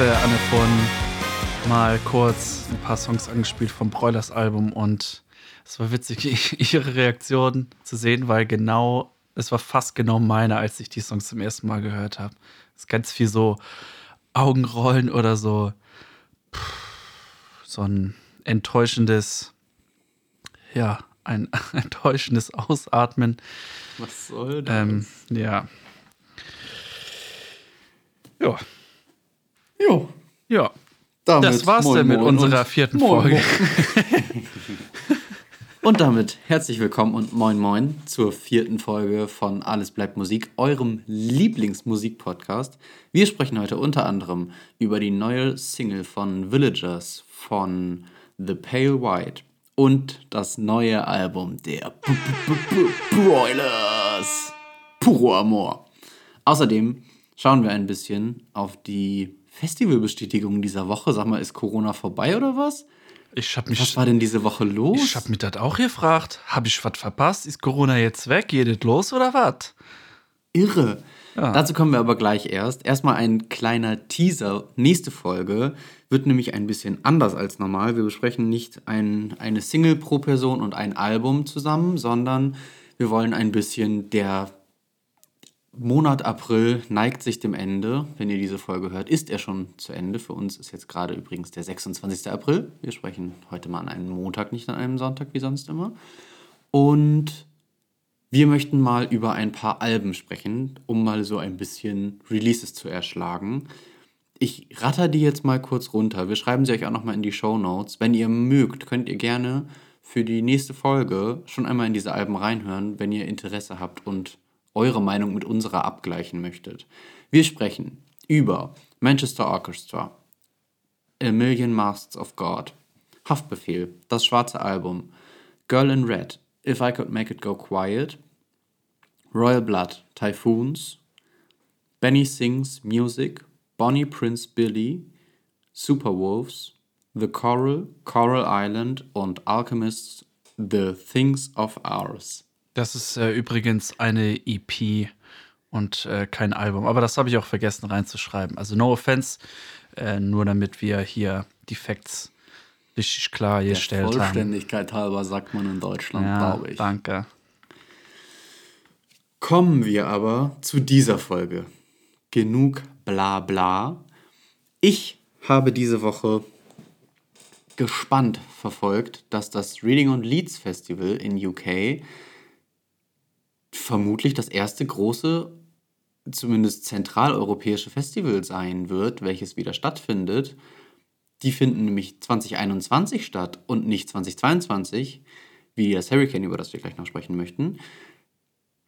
habe Anne von mal kurz ein paar Songs angespielt vom Broilers Album und es war witzig, ihre Reaktion zu sehen, weil genau, es war fast genau meine, als ich die Songs zum ersten Mal gehört habe. Es ist ganz viel so Augenrollen oder so, so ein enttäuschendes, ja, ein enttäuschendes Ausatmen. Was soll das? Ähm, ja. Ja. Jo. Ja. Damit Das war's moin, dann mit moin unserer vierten moin, Folge. Und damit herzlich willkommen und moin moin zur vierten Folge von Alles bleibt Musik, eurem Lieblingsmusik-Podcast. Wir sprechen heute unter anderem über die neue Single von Villagers von The Pale White und das neue Album der B -B -B -B Broilers. Puro Amor. Außerdem schauen wir ein bisschen auf die Festivalbestätigung dieser Woche. Sag mal, ist Corona vorbei oder was? Ich hab mich, Was war denn diese Woche los? ich hab mich das auch gefragt. Hab ich was verpasst? Ist Corona jetzt weg? Geht es los oder was? Irre. Ja. Dazu kommen wir aber gleich erst. Erstmal ein kleiner Teaser. Nächste Folge wird nämlich ein bisschen anders als normal. Wir besprechen nicht ein, eine Single pro Person und ein Album zusammen, sondern wir wollen ein bisschen der Monat April neigt sich dem Ende. Wenn ihr diese Folge hört, ist er schon zu Ende. Für uns ist jetzt gerade übrigens der 26. April. Wir sprechen heute mal an einem Montag, nicht an einem Sonntag wie sonst immer. Und wir möchten mal über ein paar Alben sprechen, um mal so ein bisschen Releases zu erschlagen. Ich ratter die jetzt mal kurz runter. Wir schreiben sie euch auch nochmal in die Show Notes. Wenn ihr mögt, könnt ihr gerne für die nächste Folge schon einmal in diese Alben reinhören, wenn ihr Interesse habt und eure Meinung mit unserer abgleichen möchtet. Wir sprechen über Manchester Orchestra, A Million Masks of God, Haftbefehl, das schwarze Album, Girl in Red, If I Could Make It Go Quiet, Royal Blood, Typhoons, Benny Sings Music, Bonnie Prince Billy, Superwolves, The Coral, Coral Island und Alchemists, The Things of Ours. Das ist äh, übrigens eine EP und äh, kein Album. Aber das habe ich auch vergessen reinzuschreiben. Also no offense, äh, nur damit wir hier die Facts richtig klar gestellt haben. Vollständigkeit halber sagt man in Deutschland, Ja, glaube ich. danke. Kommen wir aber zu dieser Folge. Genug bla bla. Ich habe diese Woche gespannt verfolgt, dass das Reading und Leeds Festival in UK vermutlich das erste große, zumindest zentraleuropäische Festival sein wird, welches wieder stattfindet. Die finden nämlich 2021 statt und nicht 2022, wie das Hurricane, über das wir gleich noch sprechen möchten.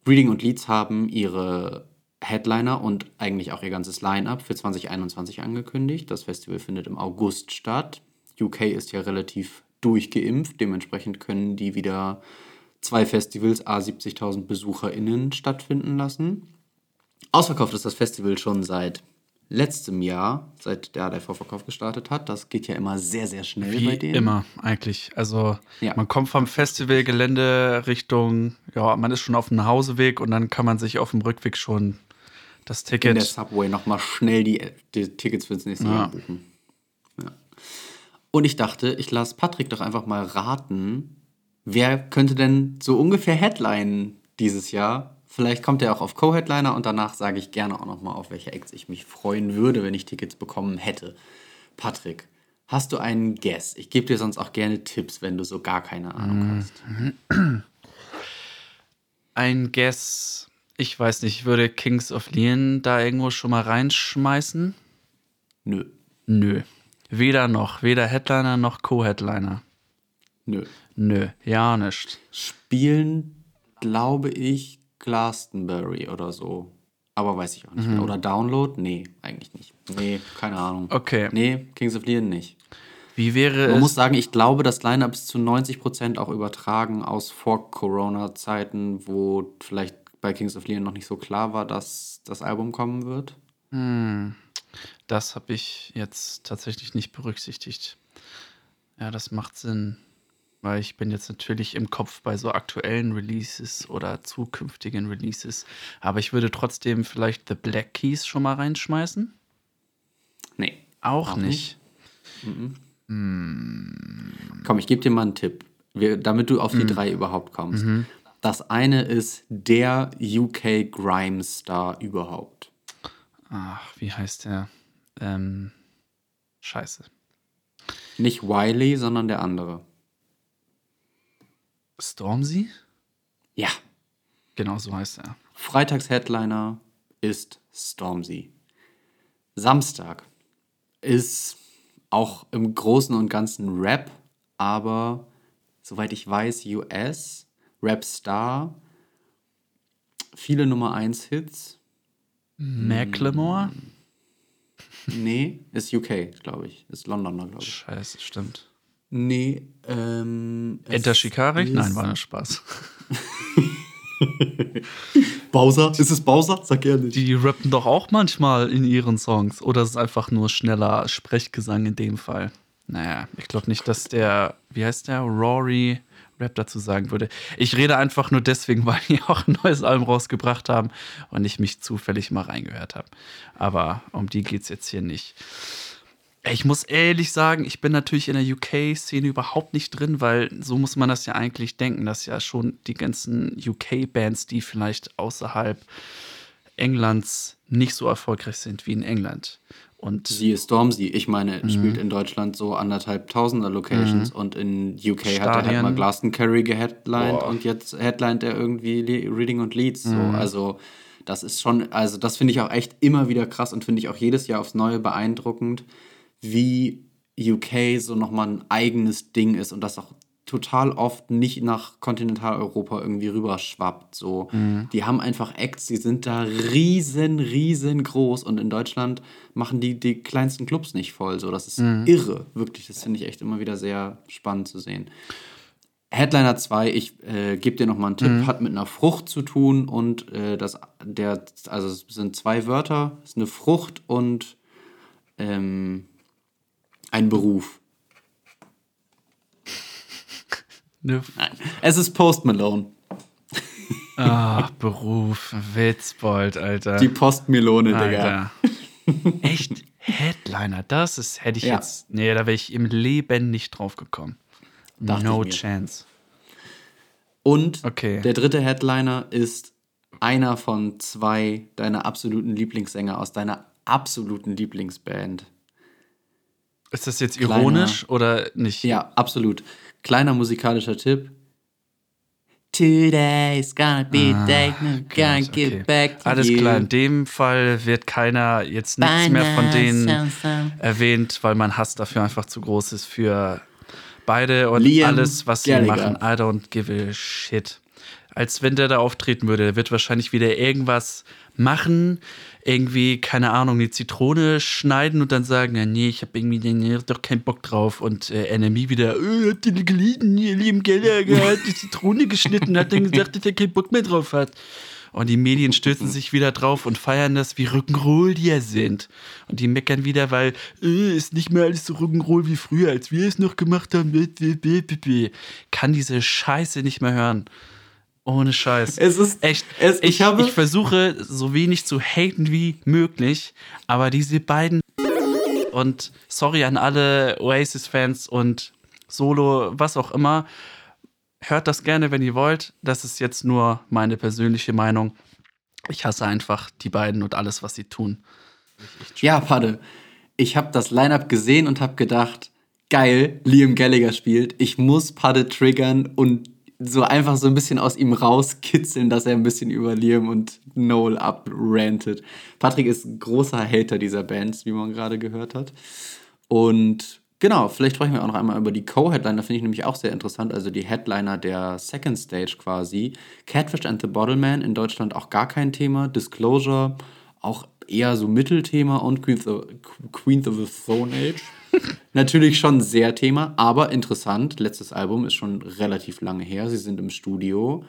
Reading und Leeds haben ihre Headliner und eigentlich auch ihr ganzes Line-up für 2021 angekündigt. Das Festival findet im August statt. UK ist ja relativ durchgeimpft, dementsprechend können die wieder zwei Festivals a 70.000 BesucherInnen stattfinden lassen. Ausverkauft ist das Festival schon seit letztem Jahr, seit der, der Vorverkauf gestartet hat. Das geht ja immer sehr, sehr schnell Wie bei denen. immer, eigentlich. Also, Ja. man kommt vom Festivalgelände Richtung, ja, man ist schon auf dem Nachhauseweg und dann kann man sich auf dem Rückweg schon das in der Ticket. Subway nochmal schnell die, die Tickets fürs nächste Ja. Jahr buchen. Ja. Und ich dachte, ich lasse Patrick doch einfach mal raten, wer könnte denn so ungefähr Headline dieses Jahr? Vielleicht kommt er auch auf Co-Headliner und danach sage ich gerne auch nochmal, auf welche Acts ich mich freuen würde, wenn ich Tickets bekommen hätte. Patrick, hast du einen Guess? Ich gebe dir sonst auch gerne Tipps, wenn du so gar keine Ahnung hast. Ein Guess, ich weiß nicht, ich würde Kings of Leon da irgendwo schon mal reinschmeißen? Nö, Nö. Weder noch, weder Headliner noch Co-Headliner. nö. Nö, ja nicht. spielen, glaube ich, Glastonbury oder so. Aber weiß ich auch nicht mehr. Oder Download? Nee, eigentlich nicht. Nee, keine Ahnung. Okay. Nee, Kings of Leon nicht. Wie wäre Man muss sagen, ich glaube, das Line-Up ist zu 90% auch übertragen aus Vor-Corona-Zeiten, wo vielleicht bei Kings of Leon noch nicht so klar war, dass das Album kommen wird. Das habe ich jetzt tatsächlich nicht berücksichtigt. Ja, das macht Sinn. Weil ich bin jetzt natürlich im Kopf bei so aktuellen Releases oder zukünftigen Releases. Aber ich würde trotzdem vielleicht The Black Keys schon mal reinschmeißen. Nee, Auch, Auch nicht. Komm, ich gebe dir mal einen Tipp, wir, damit du auf Mhm. die drei überhaupt kommst. Das eine ist der UK Grime-Star überhaupt. Ach, wie heißt der? Ähm, scheiße. Nicht Wiley, sondern der andere. Stormzy? Ja. Genau so heißt er. Freitags-Headliner ist Stormzy. Samstag ist auch im Großen und Ganzen Rap, aber soweit ich weiß, US, Rap-Star, viele Nummer 1 Hits. Macklemore? Nee, ist UK, glaube ich. Ist Londoner, glaube ich. Scheiße, stimmt. Nee, ähm. Enter Shikari? Nein, war nur Spaß. Bowser? Ist es Bowser? Sag ehrlich. Die rappen doch auch manchmal in ihren Songs. Oder ist es einfach nur schneller Sprechgesang in dem Fall? Naja, ich glaube nicht, dass der, wie heißt der, Rory Rap dazu sagen würde. Ich rede einfach nur deswegen, weil die auch ein neues Album rausgebracht haben und ich mich zufällig mal reingehört habe. Aber um die geht es jetzt hier nicht. Ich muss ehrlich sagen, ich bin natürlich in der UK-Szene überhaupt nicht drin, weil so muss man das ja eigentlich denken, dass ja schon die ganzen UK-Bands, die vielleicht außerhalb Englands nicht so erfolgreich sind wie in England. Und Siehe Stormzy. Ich meine, Mhm. spielt in Deutschland so anderthalb Tausender Locations und in UK hat er halt Stadien. mal Glastonbury geheadlined Boah. und jetzt headlined er irgendwie Reading und Leads. So. Mhm. Also, das ist schon, also das finde ich auch echt immer wieder krass und finde ich auch jedes Jahr aufs Neue beeindruckend, wie UK so nochmal ein eigenes Ding ist und das auch total oft nicht nach Kontinentaleuropa irgendwie rüberschwappt. So. Die haben einfach Acts, die sind da riesen, riesengroß und in Deutschland machen die die kleinsten Clubs nicht voll. So. Das ist irre, wirklich. Das finde ich echt immer wieder sehr spannend zu sehen. Headliner 2, ich äh, gebe dir nochmal einen Tipp, hat mit einer Frucht zu tun und äh, das, der, also es sind zwei Wörter, es ist eine Frucht und ähm, ein Beruf. ne, Es ist Post Malone, ah, Beruf, Witzbold, Alter. die Postmelone, Digga. Alter. Echt? Headliner, das ist, hätte ich Ja. jetzt, nee, da wäre ich im Leben nicht drauf gekommen. Dachte no chance. Und Okay. der dritte Headliner ist einer von zwei deiner absoluten Lieblingssänger aus deiner absoluten Lieblingsband. Ist das jetzt Kleiner- ironisch oder nicht? Ja, absolut. Kleiner musikalischer Tipp. Today's gonna be a day, I'm gonna Gott, get Ah, okay. back to Alles you. klar, in dem Fall wird keiner jetzt nichts mehr von denen erwähnt, weil mein Hass dafür einfach zu groß ist für beide und Liam alles, was sie Gallagher. machen. I don't give a shit. Als wenn der da auftreten würde, der wird wahrscheinlich wieder irgendwas machen, irgendwie, keine Ahnung, die Zitrone schneiden und dann sagen, ja, nee, ich habe irgendwie nee, doch keinen Bock drauf. Und äh, NME wieder, äh, habt ihr gelitten, ihr lieben Gallagher hat die Zitrone geschnitten, hat dann gesagt, dass er keinen Bock mehr drauf hat. Und die Medien stürzen sich wieder drauf und feiern das, wie Rock'n'Roll die ja sind. Und die meckern wieder, weil äh, ist nicht mehr alles so Rock'n'Roll wie früher, als wir es noch gemacht haben. Kann diese Scheiße nicht mehr hören. Ohne Scheiß. Es ist Echt. Es, ich, ich, habe. ich versuche so wenig zu haten wie möglich, aber diese beiden und sorry an alle Oasis-Fans und Solo, was auch immer, hört das gerne, wenn ihr wollt. Das ist jetzt nur meine persönliche Meinung. Ich hasse einfach die beiden und alles, was sie tun. ja, Padde. Ich habe das Line-Up gesehen und habe gedacht, geil, Liam Gallagher spielt. Ich muss Padde triggern und so einfach so ein bisschen aus ihm rauskitzeln, dass er ein bisschen über Liam und Noel abrantet. Patrick ist großer Hater dieser Bands, wie man gerade gehört hat. Und genau, vielleicht sprechen wir auch noch einmal über die Co-Headliner, finde ich nämlich auch sehr interessant. Also die Headliner der Second Stage quasi. Catfish and the Bottleman in Deutschland auch gar kein Thema. Disclosure auch eher so Mittelthema und Queen of, Queen of the Stone Age. Natürlich schon sehr Thema, aber interessant. Letztes Album ist schon relativ lange her. Sie sind im Studio.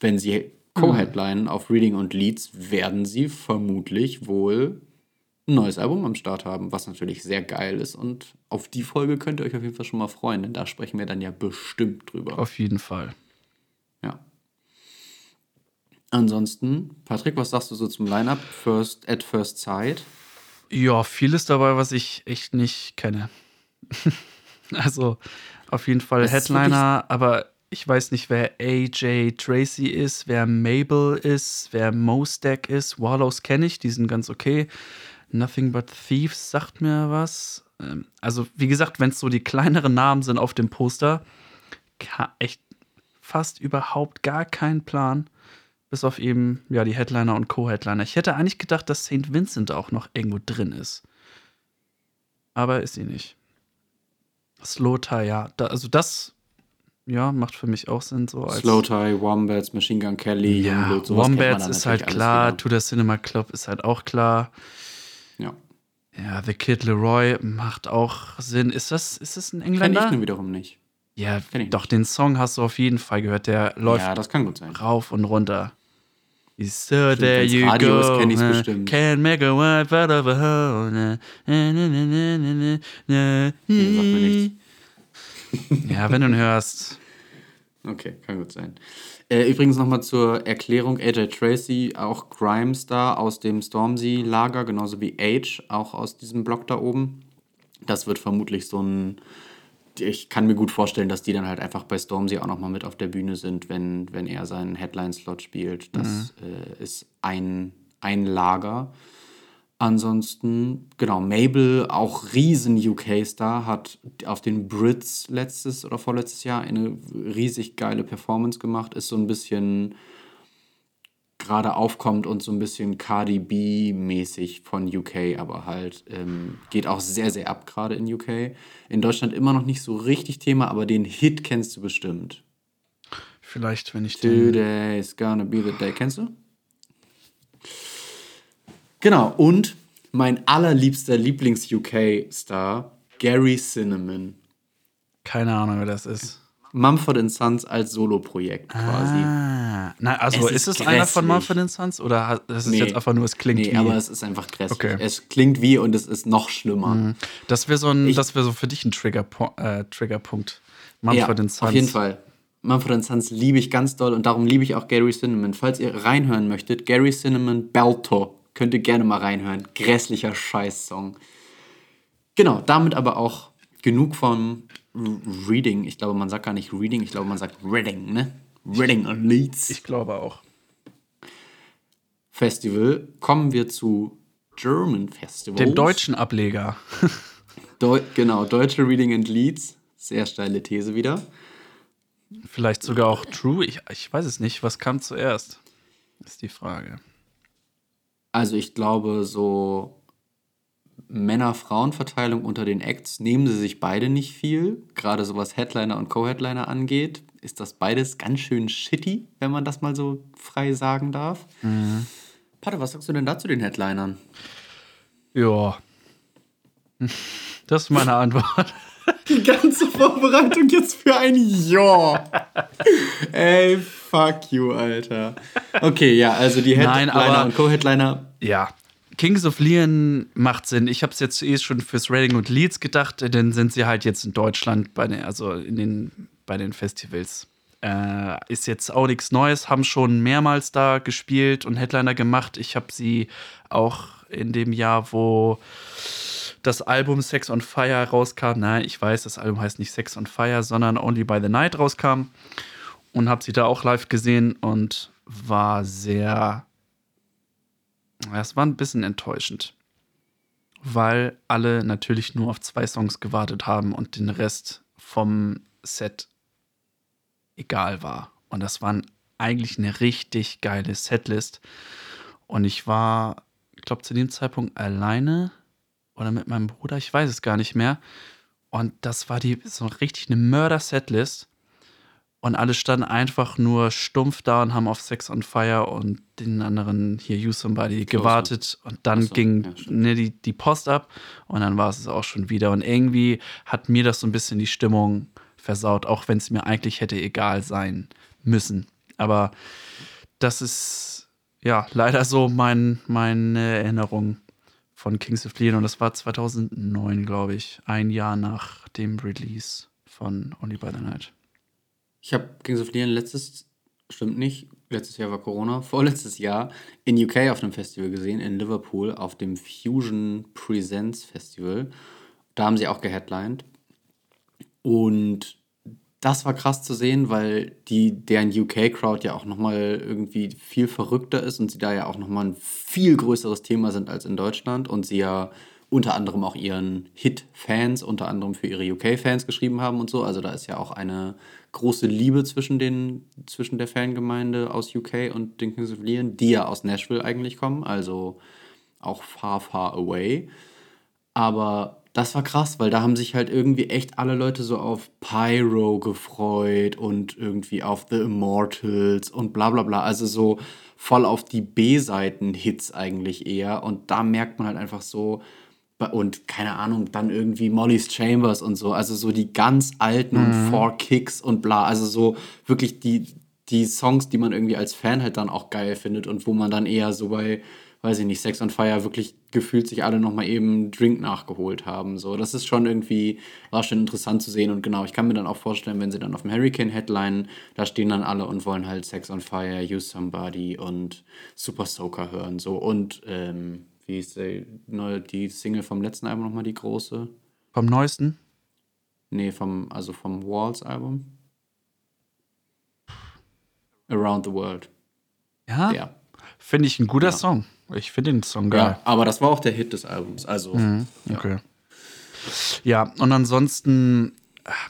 Wenn sie Co-Headlinen auf Reading und Leads, werden sie vermutlich wohl ein neues Album am Start haben, was natürlich sehr geil ist. Und auf die Folge könnt ihr euch auf jeden Fall schon mal freuen, denn da sprechen wir dann ja bestimmt drüber. Auf jeden Fall. Ja. Ansonsten, Patrick, was sagst du so zum Line-Up first, at First Sight? Ja, vieles dabei, was ich echt nicht kenne. also auf jeden Fall Das Headliner, aber ich weiß nicht, wer AJ Tracy ist, wer Mabel ist, wer Mostek ist. Wallows kenne ich, die sind ganz okay. Nothing But Thieves sagt mir was. Ähm, Also, wie gesagt, wenn es so die kleineren Namen sind auf dem Poster, echt fast überhaupt gar keinen Plan. Bis auf eben, ja, die Headliner und Co-Headliner. Ich hätte eigentlich gedacht, dass St. Vincent auch noch irgendwo drin ist. Aber ist sie nicht. Slow Tie, ja. Da, also das, ja, macht für mich auch Sinn. So als Slow Tie, Wombats, Machine Gun Kelly, ja, Youngblood, sowas Wombats ist halt klar, wieder. To the Cinema Club ist halt auch klar. Ja. Ja, The Kid Leroy macht auch Sinn. Ist das, ist das ein Kenn ich Engländer? nur wiederum nicht. Ja, ich doch, den Song hast du auf jeden Fall gehört. Der läuft Ja, das kann gut sein. rauf und runter. So there you Radio go. kenn ich's uh, bestimmt. Can't make a wife out of a na, Nee, sagt mir nichts. Ja, wenn du ihn hörst. Okay, kann gut sein. Äh, übrigens nochmal zur Erklärung: AJ Tracy, auch Grime-Star aus dem Stormzy-Lager, genauso wie Age, auch aus diesem Block da oben. Das wird vermutlich so ein. Ich kann mir gut vorstellen, dass die dann halt einfach bei Stormzy auch nochmal mit auf der Bühne sind, wenn, wenn er seinen Headline-Slot spielt. Das äh, ist ein, ein Lager. Ansonsten, genau, Mabel, auch riesen UK-Star, hat auf den Brits letztes oder vorletztes Jahr eine riesig geile Performance gemacht, ist so ein bisschen gerade aufkommt und so ein bisschen Cardi B-mäßig von UK, aber halt ähm, geht auch sehr, sehr ab gerade in UK. In Deutschland immer noch nicht so richtig Thema, aber den Hit kennst du bestimmt. Vielleicht, wenn ich den. Today's gonna be the day. Kennst du? Genau, und mein allerliebster Lieblings-UK-Star, Gary Cinnamon. Keine Ahnung, wer das ist. Mumford Sons als Soloprojekt quasi. Ah, na, also Es ist ist es einer von. Mumford Sons oder das ist Nee. jetzt einfach nur, es klingt Nee, wie. aber es ist einfach grässlich. Okay. Es klingt wie und es ist noch schlimmer. das wäre so, ein, Ich- das wär so für dich ein Trigger, äh, Triggerpunkt. Mumford ja, Sons. auf jeden Fall. Mumford Sons liebe ich ganz doll und darum liebe ich auch Gary Cinnamon. Falls ihr reinhören möchtet, Gary Cinnamon Belto. Könnt ihr gerne mal reinhören. Grässlicher Scheiß-Song. Genau, damit aber auch genug vom Reading. Ich glaube, man sagt gar nicht Reading, ich glaube, man sagt Reading, ne? Reading und Leeds Ich glaube auch. Festival. Kommen wir zu German Festival. Dem deutschen Ableger. Deu genau, deutsche Reading and Leeds. Sehr steile These wieder. Vielleicht sogar auch True. Ich, ich weiß es nicht. Was kam zuerst? Ist die Frage. Also ich glaube, so Männer-Frauen-Verteilung unter den Acts nehmen sie sich beide nicht viel. Gerade so was Headliner und Co-Headliner angeht, ist das beides ganz schön shitty, wenn man das mal so frei sagen darf. Pater, was sagst du denn dazu den Headlinern? Ja. Das ist meine Antwort. Die ganze Vorbereitung jetzt für ein Ja. Ey, fuck you, Alter. Okay, ja, also die Nein, Headliner aber- und Co-Headliner. Ja. Kings of Leon macht Sinn. Ich habe es jetzt eh schon fürs Reading und Leeds gedacht, denn sind sie halt jetzt in Deutschland bei den, also in den, bei den Festivals. Äh, ist jetzt auch nichts Neues, haben schon mehrmals da gespielt und Headliner gemacht. Ich habe sie auch in dem Jahr, wo das Album Sex on Fire rauskam. Nein, ich weiß, das Album heißt nicht Sex on Fire, sondern Only by the Night rauskam. Und habe sie da auch live gesehen und war sehr. Ja, Es war ein bisschen enttäuschend. Weil alle natürlich nur auf zwei Songs gewartet haben und den Rest vom Set egal war. Und das war eigentlich eine richtig geile Setlist. Und ich war, ich glaube, zu dem Zeitpunkt alleine oder mit meinem Bruder, ich weiß es gar nicht mehr. Und das war die so richtig eine Mörder-Setlist. Und alle standen einfach nur stumpf da und haben auf Sex on Fire und den anderen hier You Somebody gewartet. Und dann so, ging ja, ne, die, die Post ab und dann war es auch schon wieder. Und irgendwie hat mir das so ein bisschen die Stimmung versaut, auch wenn es mir eigentlich hätte egal sein müssen. Aber das ist ja leider so mein, meine Erinnerung von Kings of Leon. Und das war 2009, glaube ich, ein Jahr nach dem Release von Only by the Night. Ich habe Kings of Leon letztes stimmt nicht. Letztes Jahr war Corona. Vorletztes Jahr in UK auf einem Festival gesehen, in Liverpool, auf dem Fusion Presents Festival. Da haben sie auch geheadlined. Und das war krass zu sehen, weil die, deren UK-Crowd ja auch nochmal irgendwie viel verrückter ist und sie da ja auch nochmal ein viel größeres Thema sind als in Deutschland und sie ja unter anderem auch ihren Hit-Fans, unter anderem für ihre UK-Fans geschrieben haben und so. Also da ist ja auch eine große Liebe zwischen, den, zwischen der Fangemeinde aus UK und den Kings of Leon, die ja aus Nashville eigentlich kommen, also auch far, far away. Aber das war krass, weil da haben sich halt irgendwie echt alle Leute so auf Pyro gefreut und irgendwie auf The Immortals und bla bla bla. Also so voll auf die B-Seiten-Hits eigentlich eher. Und da merkt man halt einfach so, und keine Ahnung, dann irgendwie Molly's Chambers und so. Also so die ganz alten mhm. und Four Kicks und bla. Also so wirklich die, die Songs, die man irgendwie als Fan halt dann auch geil findet und wo man dann eher so bei weiß ich nicht, Sex on Fire wirklich gefühlt sich alle nochmal eben Drink nachgeholt haben. So, das ist schon irgendwie, war schon interessant zu sehen. Und genau, ich kann mir dann auch vorstellen, wenn sie dann auf dem Hurricane Headline, da stehen dann alle und wollen halt Sex on Fire, Use Somebody und Super Soaker hören. So, und ähm, wie ist die, die Single vom letzten Album nochmal die große? Vom neuesten? Nee, vom, also vom Walls Album. Around the World. Ja. ja. Finde ich ein guter ja. Song. Ich finde den Song geil. Ja, aber das war auch der Hit des Albums. Also, mhm, okay. Ja. ja, und ansonsten,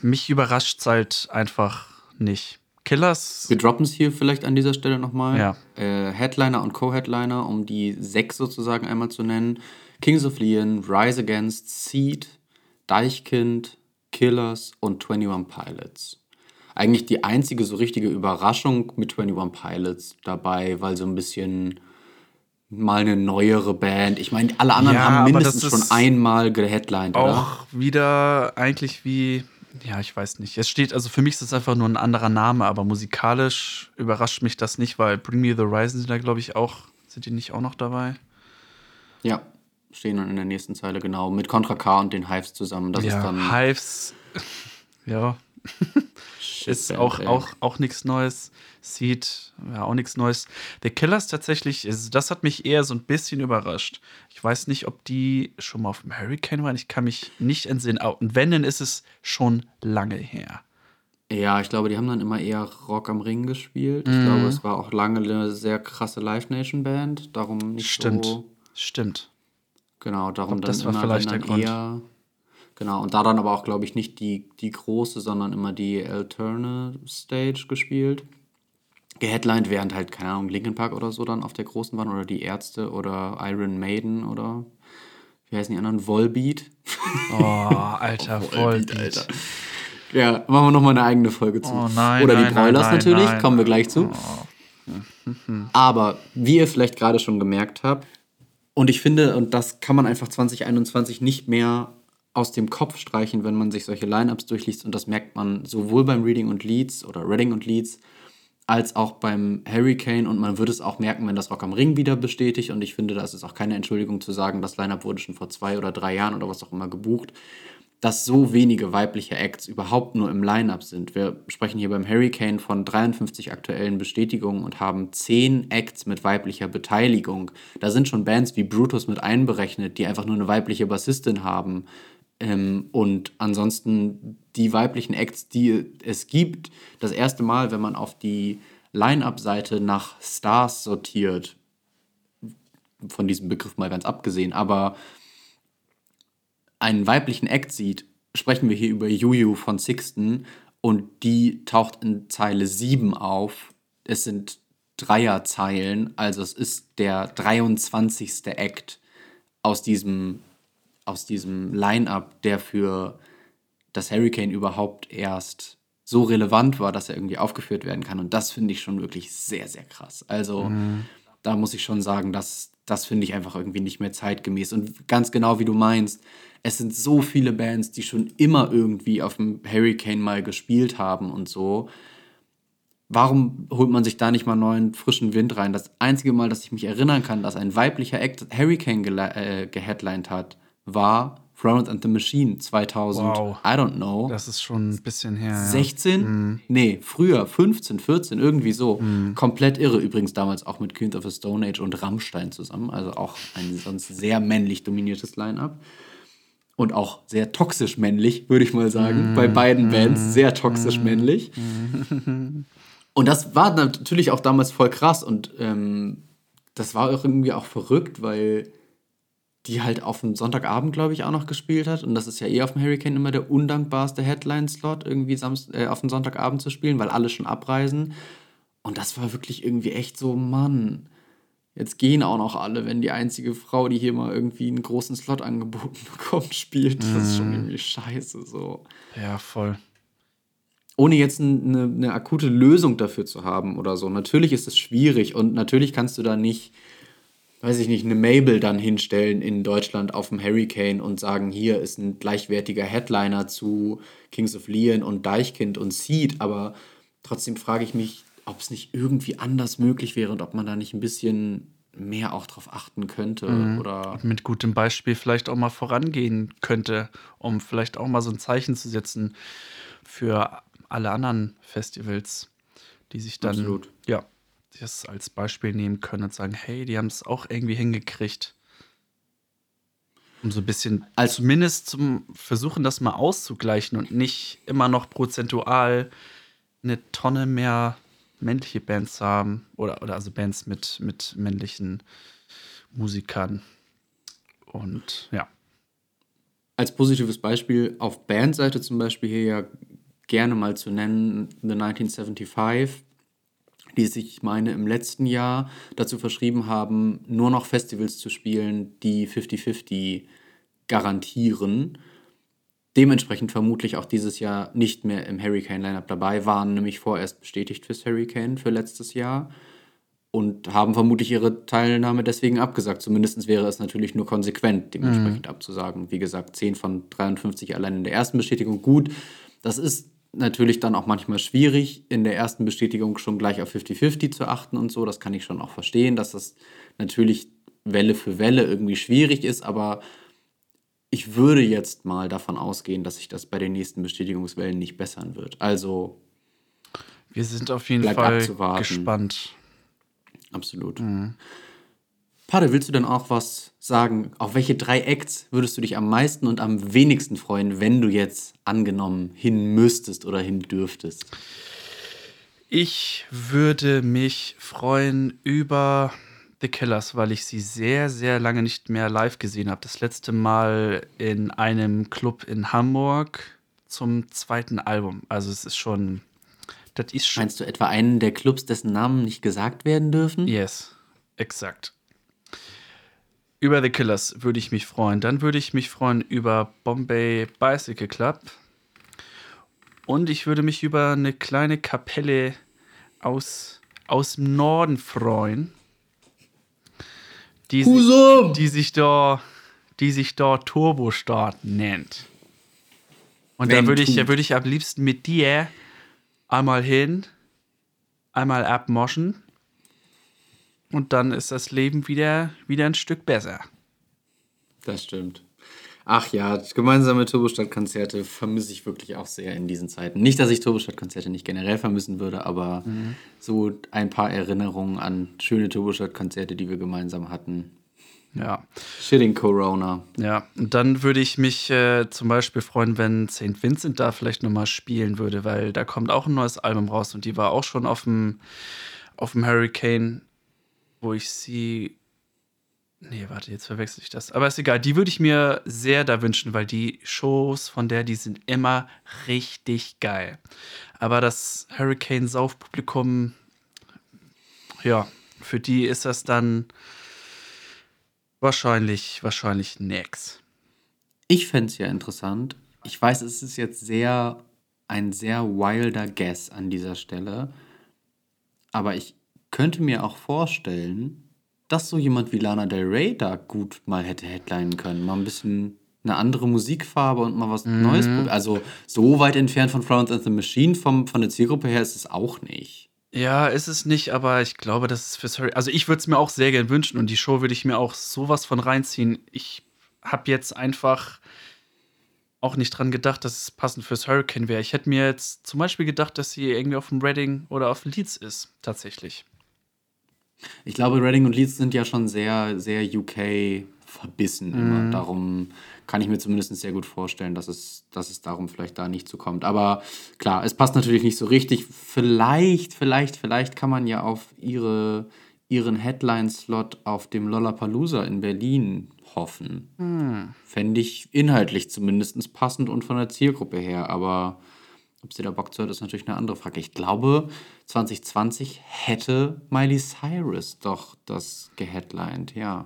mich überrascht es halt einfach nicht. Killers. Wir droppen es hier vielleicht an dieser Stelle nochmal. Ja. Äh, Headliner und Co-Headliner, um die sechs sozusagen einmal zu nennen. Kings of Leon, Rise Against, Seed, Deichkind, Killers und 21 Pilots. Eigentlich die einzige so richtige Überraschung mit 21 Pilots dabei, weil so ein bisschen mal eine neuere Band. Ich meine, alle anderen ja, haben mindestens schon einmal geheadlined, auch oder? Auch wieder eigentlich wie, ja, ich weiß nicht. Es steht, also für mich ist es einfach nur ein anderer Name, aber musikalisch überrascht mich das nicht, weil Bring Me the Horizon sind da, glaube ich, auch, sind die nicht auch noch dabei? Ja, stehen dann in der nächsten Zeile, genau. Mit Contra K und den Hives zusammen. Das ja, ist dann. Hives, ja. ist auch, auch, auch nichts Neues. Sieht ja auch nichts Neues. The Killers tatsächlich, das hat mich eher so ein bisschen überrascht. Ich weiß nicht, ob die schon mal auf dem Hurricane waren. Ich kann mich nicht entsinnen. Und wenn, dann ist es schon lange her. Ja, ich glaube, die haben dann immer eher Rock am Ring gespielt. Ich glaube, mhm. es war auch lange eine sehr krasse Live Nation Band. Darum nicht Stimmt. so. Stimmt. Genau, darum glaub, dann das war immer, vielleicht der Grund. eher Genau, und da dann aber auch, glaube ich, nicht die, die große, sondern immer die Alternate Stage gespielt. Geheadlined, während halt, keine Ahnung, Linkin Park oder so dann auf der großen waren oder die Ärzte oder Iron Maiden oder wie heißen die anderen? Volbeat. Oh, alter, oh, Volbeat, Alter. Ja, machen wir nochmal eine eigene Folge zu. Oh, nein, oder die nein, Broilers nein, natürlich, nein, kommen wir gleich zu. Oh. Aber wie ihr vielleicht gerade schon gemerkt habt, und ich finde, und das kann man einfach 2021 nicht mehr aus dem Kopf streichen, wenn man sich solche Lineups durchliest. Und das merkt man sowohl beim Reading und Leads oder Reading und Leads als auch beim Hurricane. Und man würde es auch merken, wenn das Rock am Ring wieder bestätigt. Und ich finde, das ist auch keine Entschuldigung zu sagen, das Lineup wurde schon vor zwei oder drei Jahren oder was auch immer gebucht dass so wenige weibliche Acts überhaupt nur im Line-up sind. Wir sprechen hier beim Hurricane von 53 aktuellen Bestätigungen und haben 10 Acts mit weiblicher Beteiligung. Da sind schon Bands wie Brutus mit einberechnet, die einfach nur eine weibliche Bassistin haben. Ähm, und ansonsten die weiblichen Acts, die es gibt, das erste Mal, wenn man auf die Line-up-Seite nach Stars sortiert, von diesem Begriff mal ganz abgesehen, aber einen weiblichen Act sieht, sprechen wir hier über Juju von Sixten und die taucht in Zeile 7 auf. Es sind Dreierzeilen, also es ist der 23. Act aus diesem, aus diesem Line-up, der für das Hurricane überhaupt erst so relevant war, dass er irgendwie aufgeführt werden kann. Und das finde ich schon wirklich sehr, sehr krass. Also mhm. da muss ich schon sagen, dass das finde ich einfach irgendwie nicht mehr zeitgemäß. Und ganz genau wie du meinst, es sind so viele Bands, die schon immer irgendwie auf dem Hurricane mal gespielt haben und so. Warum holt man sich da nicht mal neuen frischen Wind rein? Das einzige Mal, dass ich mich erinnern kann, dass ein weiblicher Act Hurricane ge äh, geheadlined hat, war Florence and the Machine 2000, Wow. I don't know. Das ist schon ein bisschen her. Ja. 16? Nee, früher, 15, 14, irgendwie so. Mhm. Komplett irre. Übrigens damals auch mit Queens of the Stone Age und Rammstein zusammen. Also auch ein sonst sehr männlich dominiertes Line-Up. Und auch sehr toxisch männlich, würde ich mal sagen. Mhm. Bei beiden Bands sehr toxisch männlich. Und das war natürlich auch damals voll krass. Und ähm, das war auch irgendwie auch verrückt, weil die halt auf dem Sonntagabend, glaube ich, auch noch gespielt hat. Und das ist ja eh auf dem Hurricane immer der undankbarste Headline-Slot, irgendwie Samst äh, auf dem Sonntagabend zu spielen, weil alle schon abreisen. Und das war wirklich irgendwie echt so, Mann, jetzt gehen auch noch alle, wenn die einzige Frau, die hier mal irgendwie einen großen Slot angeboten bekommt, spielt. Das ist schon irgendwie scheiße so. ja, voll. Ohne jetzt eine, eine akute Lösung dafür zu haben oder so. Natürlich ist es schwierig und natürlich kannst du da nicht weiß ich nicht, eine Mabel dann hinstellen in Deutschland auf dem Hurricane und sagen, hier ist ein gleichwertiger Headliner zu Kings of Leon und Deichkind und Seed, aber trotzdem frage ich mich, ob es nicht irgendwie anders möglich wäre und ob man da nicht ein bisschen mehr auch drauf achten könnte oder Mit gutem Beispiel vielleicht auch mal vorangehen könnte, um vielleicht auch mal so ein Zeichen zu setzen für alle anderen Festivals, die sich dann Absolut. ja das als Beispiel nehmen können und sagen, hey, die haben es auch irgendwie hingekriegt. Um so ein bisschen, Als- zumindest zum Versuchen, das mal auszugleichen und nicht immer noch prozentual eine Tonne mehr männliche Bands zu haben. Oder, oder also Bands mit, mit männlichen Musikern. Und ja. als positives Beispiel auf Bandseite zum Beispiel hier ja gerne mal zu nennen, The 1975, die sich, ich meine, im letzten Jahr dazu verschrieben haben, nur noch Festivals zu spielen, die 50-50 garantieren. Dementsprechend vermutlich auch dieses Jahr nicht mehr im Hurricane-Lineup dabei, waren nämlich vorerst bestätigt fürs Hurricane für letztes Jahr und haben vermutlich ihre Teilnahme deswegen abgesagt. Zumindest wäre es natürlich nur konsequent, dementsprechend abzusagen. Wie gesagt, 10 von 53 allein in der ersten Bestätigung. Gut, das ist natürlich dann auch manchmal schwierig, in der ersten Bestätigung schon gleich auf 50-50 zu achten und so. Das kann ich schon auch verstehen, dass das natürlich Welle für Welle irgendwie schwierig ist, aber ich würde jetzt mal davon ausgehen, dass sich das bei den nächsten Bestätigungswellen nicht bessern wird. Also Wir sind auf jeden Fall abzuwarten. gespannt. Absolut. Pade, willst du denn auch was sagen? Auf welche drei Acts würdest du dich am meisten und am wenigsten freuen, wenn du jetzt angenommen hin müsstest oder hin dürftest? Ich würde mich freuen über The Killers, weil ich sie sehr, sehr lange nicht mehr live gesehen habe. Das letzte Mal in einem Club in Hamburg zum zweiten Album. Also es ist schon, das ist schon. Meinst du etwa einen der Clubs, dessen Namen nicht gesagt werden dürfen? Yes, exakt. Über The Killers würde ich mich freuen. Dann würde ich mich freuen über Bombay Bicycle Club. Und ich würde mich über eine kleine Kapelle aus, aus dem Norden freuen. Die, Husum! die sich da, die sich da Turbostart nennt. Und da würde ich, da würde ich am liebsten mit dir einmal hin, einmal abmoschen. Und dann ist das Leben wieder, wieder ein Stück besser. Das stimmt. Ach ja, gemeinsame Turbostadt-Konzerte vermisse ich wirklich auch sehr in diesen Zeiten. Nicht, dass ich Turbostadt-Konzerte nicht generell vermissen würde, aber so ein paar Erinnerungen an schöne Turbostadt-Konzerte, die wir gemeinsam hatten. Ja. Shitting Corona. Ja, und dann würde ich mich äh, zum Beispiel freuen, wenn St. Vincent da vielleicht nochmal spielen würde, weil da kommt auch ein neues Album raus und die war auch schon auf dem, auf dem Hurricane, wo ich sie. Nee, warte, jetzt verwechsel ich das. Aber ist egal, die würde ich mir sehr da wünschen, weil die Shows von der, die sind immer richtig geil. Aber das Hurricane-Saufpublikum, ja, für die ist das dann wahrscheinlich, wahrscheinlich nix. Ich fände es ja interessant. Ich weiß, es ist jetzt sehr ein sehr wilder Guess an dieser Stelle. Aber ich könnte mir auch vorstellen, dass so jemand wie Lana Del Rey da gut mal hätte headlinen können. Mal ein bisschen eine andere Musikfarbe und mal was Neues. probieren. Also so weit entfernt von Florence and the Machine vom, von der Zielgruppe her ist es auch nicht. Ja, ist es nicht, aber ich glaube, das ist fürs Hurricane. Also ich würde es mir auch sehr gern wünschen und die Show würde ich mir auch sowas von reinziehen. Ich habe jetzt einfach auch nicht dran gedacht, dass es passend fürs Hurricane wäre. Ich hätte mir jetzt zum Beispiel gedacht, dass sie irgendwie auf dem Reading oder auf Leeds ist, tatsächlich. Ich glaube, Reading und Leeds sind ja schon sehr, sehr UK verbissen immer. Mhm. Darum kann ich mir zumindest sehr gut vorstellen, dass es, dass es darum vielleicht da nicht zukommt. Aber klar, es passt natürlich nicht so richtig. Vielleicht, vielleicht, vielleicht kann man ja auf ihre, ihren Headline-Slot auf dem Lollapalooza in Berlin hoffen. Fände ich inhaltlich zumindest passend und von der Zielgruppe her. Aber ob sie da Bock zu hat, ist natürlich eine andere Frage. Ich glaube, 2020 hätte Miley Cyrus doch das geheadlined, ja.